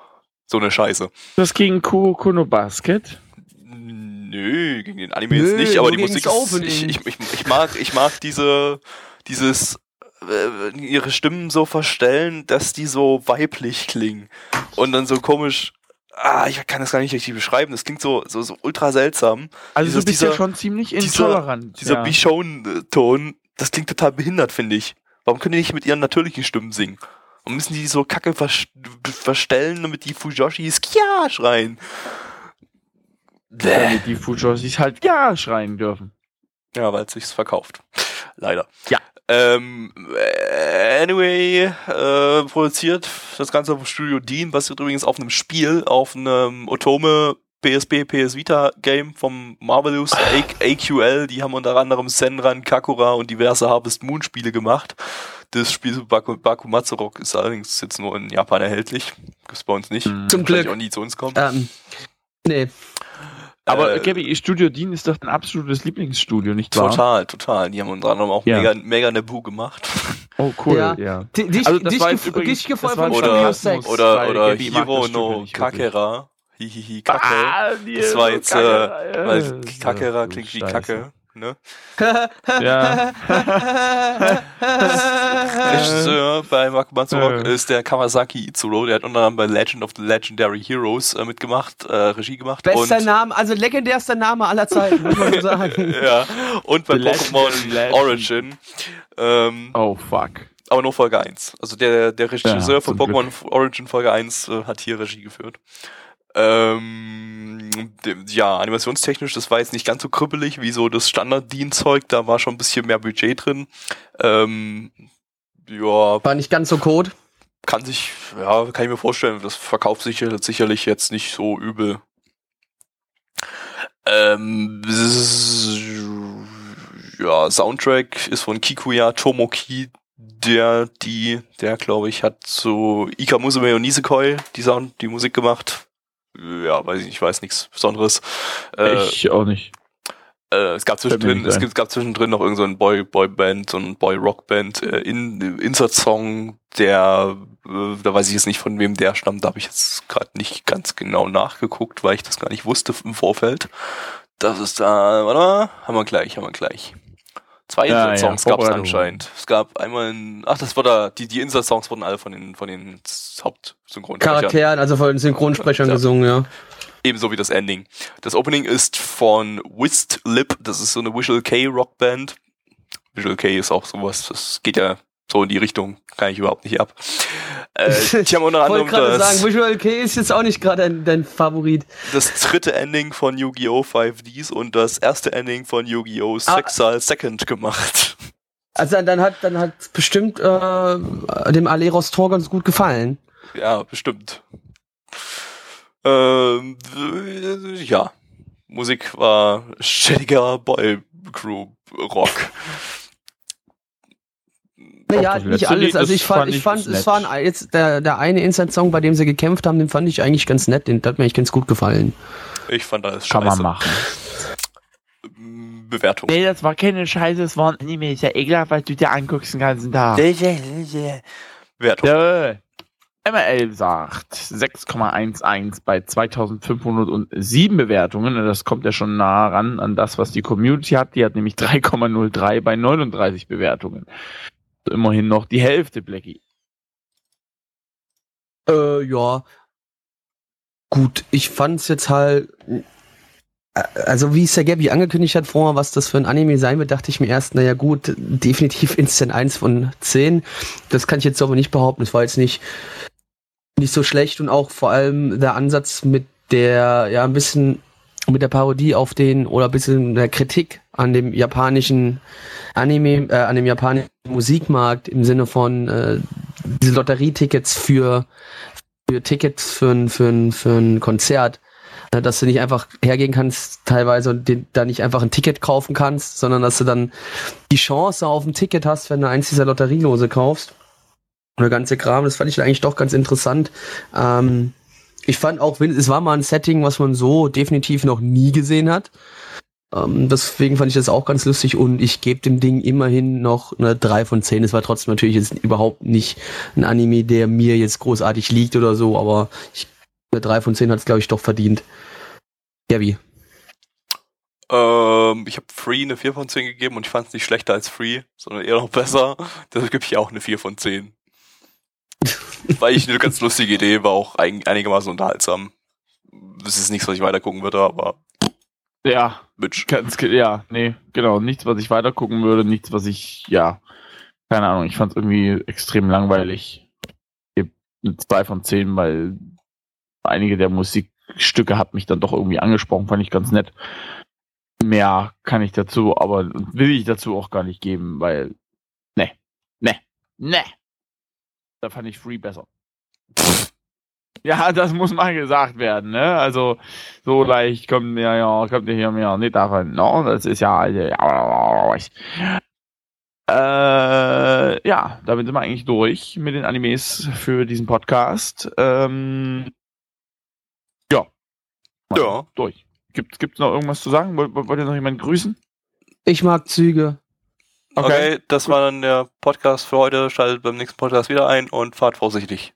So eine Scheiße. Das gegen Kurokono Basket? Nö, gegen den Anime Nö, jetzt nicht, aber die Musik ist, ich, ich, ich, ich mag, ich mag diese, dieses, äh, ihre Stimmen so verstellen, dass die so weiblich klingen und dann so komisch, ah, ich kann das gar nicht richtig beschreiben, das klingt so, so, so ultra seltsam. Also Dieses- du bist dieser- ja schon ziemlich dieser- intolerant. Dieser ja. Bichon-Ton, das klingt total behindert, finde ich. Warum können die nicht mit ihren natürlichen Stimmen singen? Und müssen die so kacke vers verstellen, damit die Fujoshis Kia schreien? Damit die Fujoshis halt ja schreien dürfen. Ja, weil es sich verkauft. Leider. Ja. Ähm, äh, anyway, äh, produziert das Ganze vom Studio Dean, basiert übrigens auf einem Spiel, auf einem Otome PSP, PS Vita Game vom Marvelous AQL. Die haben unter anderem Senran, Kakura und diverse Harvest Moon Spiele gemacht. Das Spiel Baku, Bakumatsu Rock ist allerdings jetzt nur in Japan erhältlich. Gibt's bei uns nicht. Zum Glück. auch nie zu uns kommt. Ähm, nee. Aber Äh, Gabby, Studio Dean ist doch dein absolutes Lieblingsstudio, nicht wahr? Total, total. Die haben unter anderem auch Ja. mega, mega Nebu gemacht. Oh, cool, Ja. ja. Di- Dich, Also das dich, war jetzt übrigens- dich von Oder- Studio Sarkasmus. 6. Oder, oder Hiro no. Kakera. Hihihi, Kacke. Ah, die Das war jetzt, äh. Weil Kakera so klingt wie Scheiße. Kacke. Ne? Ja. (laughs) (laughs) Regisseur bei Ja. ist der Kawasaki Izuro. Der hat unter anderem bei Legend of the Legendary Heroes äh, mitgemacht, äh, Regie gemacht. Bester und, Name, also legendärster Name aller Zeiten, muss man so (laughs) sagen. Ja, und bei Pokémon. Origin. Ähm, Oh, fuck. aber nur Folge 1. Also der, der Regisseur Ja, von Pokémon Origin Folge 1 äh, hat hier Regie geführt. Ähm, ja, animationstechnisch, das war jetzt nicht ganz so krüppelig wie so das Standard-Dean-Zeug, da war schon ein bisschen mehr Budget drin. Ähm, ja, War nicht ganz so Code. kann sich, ja, kann ich mir vorstellen, das verkauft sich sicherlich jetzt nicht so übel. Ähm, ja, Soundtrack ist von Kikuya Tomoki, der, die, der glaube ich hat so Ika Musume und Nisekoi die Sound, die Musik gemacht. Ja, weiß ich nicht, ich weiß nichts Besonderes. Äh, ich auch nicht. äh, es gab zwischendrin, es ein. gibt, es gab zwischendrin noch irgendeinen so einen Boy, Boyband, so einen Boy-Rock-Band, äh, in, Insert-Song, der, äh, da weiß ich jetzt nicht von wem der stammt, da habe ich jetzt gerade nicht ganz genau nachgeguckt, weil ich das gar nicht wusste im Vorfeld. Das ist da, warte mal, haben wir gleich, haben wir gleich. Zwei Ja, Insert-Songs ja, gab es anscheinend. Es gab einmal ein, ach, das war da, die, die Insert-Songs wurden alle von den, von den Hauptsynchronsprechern Charakteren, also von den Synchronsprechern Ja. gesungen, ja. Ebenso wie das Ending. Das Opening ist von Whist Lip, das ist so eine Visual K Rockband. Visual K ist auch sowas, das geht ja so in die Richtung, kann ich überhaupt nicht ab. Äh, die haben unter (laughs) Ich anderem das, sagen, Visual K ist jetzt auch nicht gerade dein, dein Favorit. das dritte Ending von Yu-Gi-Oh! 5Ds und das erste Ending von Yu-Gi-Oh! Ah. Sexal Second gemacht. Also dann hat dann hat bestimmt äh, dem Aleros Tor ganz gut gefallen. Ja, bestimmt. Ähm, äh, ja. Musik war shittiger Boy Group Rock. Naja, das nicht letzte alles. Also das ich fand, fand ich fand, es war ein, jetzt der, der eine Inside-Song, bei dem sie gekämpft haben, den fand ich eigentlich ganz nett. Den hat mir eigentlich ganz gut gefallen. Ich fand alles Kann scheiße. man machen. (laughs) Bewertung. Nee, das war keine Scheiße, das war ein Anime. Ist ja ekelhaft, weil du dir anguckst den ganzen Tag. Bewertung. Ja. ML sagt 6,11 bei 2507 Bewertungen. Das kommt ja schon nah ran an das, was die Community hat. Die hat nämlich 3,03 bei 39 Bewertungen. Immerhin noch die Hälfte, Blackie. Äh, ja. Gut, ich fand's jetzt halt. äh, Also wie es der Gabby angekündigt hat vorher, was das für ein Anime sein wird, dachte ich mir erst, naja gut, definitiv Instant 1 von 10. Das kann ich jetzt aber nicht behaupten. Es war jetzt nicht, nicht so schlecht und auch vor allem der Ansatz mit der, ja, ein bisschen mit der Parodie auf den oder ein bisschen der Kritik an dem japanischen Anime, äh, an dem japanischen Musikmarkt im Sinne von äh, diese Lotterietickets für für Tickets für ein, für ein, für ein Konzert, ne, dass du nicht einfach hergehen kannst teilweise und den, da nicht einfach ein Ticket kaufen kannst, sondern dass du dann die Chance auf ein Ticket hast, wenn du eins dieser Lotterielose kaufst. Und der ganze Kram, das fand ich eigentlich doch ganz interessant. Ähm, ich fand auch, es war mal ein Setting, was man so definitiv noch nie gesehen hat. Ähm, deswegen fand ich das auch ganz lustig und ich gebe dem Ding immerhin noch eine 3 von 10. Es war trotzdem natürlich jetzt überhaupt nicht ein Anime, der mir jetzt großartig liegt oder so, aber ich, eine 3 von 10 hat es, glaube ich, doch verdient. Gabi. Ähm, ich habe Free eine 4 von 10 gegeben und ich fand es nicht schlechter als Free, sondern eher noch besser. (laughs) Deshalb gebe ich auch eine 4 von 10. (laughs) Weil ich eine ganz lustige Idee war, auch ein, einigermaßen unterhaltsam. Das ist nichts, was ich weiter gucken würde, aber Ja, Mitch. ganz, ja, nee, genau. Nichts, was ich weiter gucken würde, nichts, was ich, ja, keine Ahnung, ich fand es irgendwie extrem langweilig. Eine 2 von 10, weil einige der Musikstücke hat mich dann doch irgendwie angesprochen, fand ich ganz nett. Mehr kann ich dazu, aber will ich dazu auch gar nicht geben, weil, ne, ne, ne. Da fand ich Free besser. (laughs) Ja, das muss mal gesagt werden, ne? Also, so leicht kommt mir ja, kommt ihr hier mir nicht davon, no? Das ist ja, also, ja, äh, ja, damit sind wir eigentlich durch mit den Animes für diesen Podcast. Ähm, ja. Ja. Durch. Gibt, gibt's noch irgendwas zu sagen? Wollt, wollt ihr noch jemanden grüßen? Ich mag Züge. Okay, das war dann der Podcast für heute. Schaltet beim nächsten Podcast wieder ein und fahrt vorsichtig.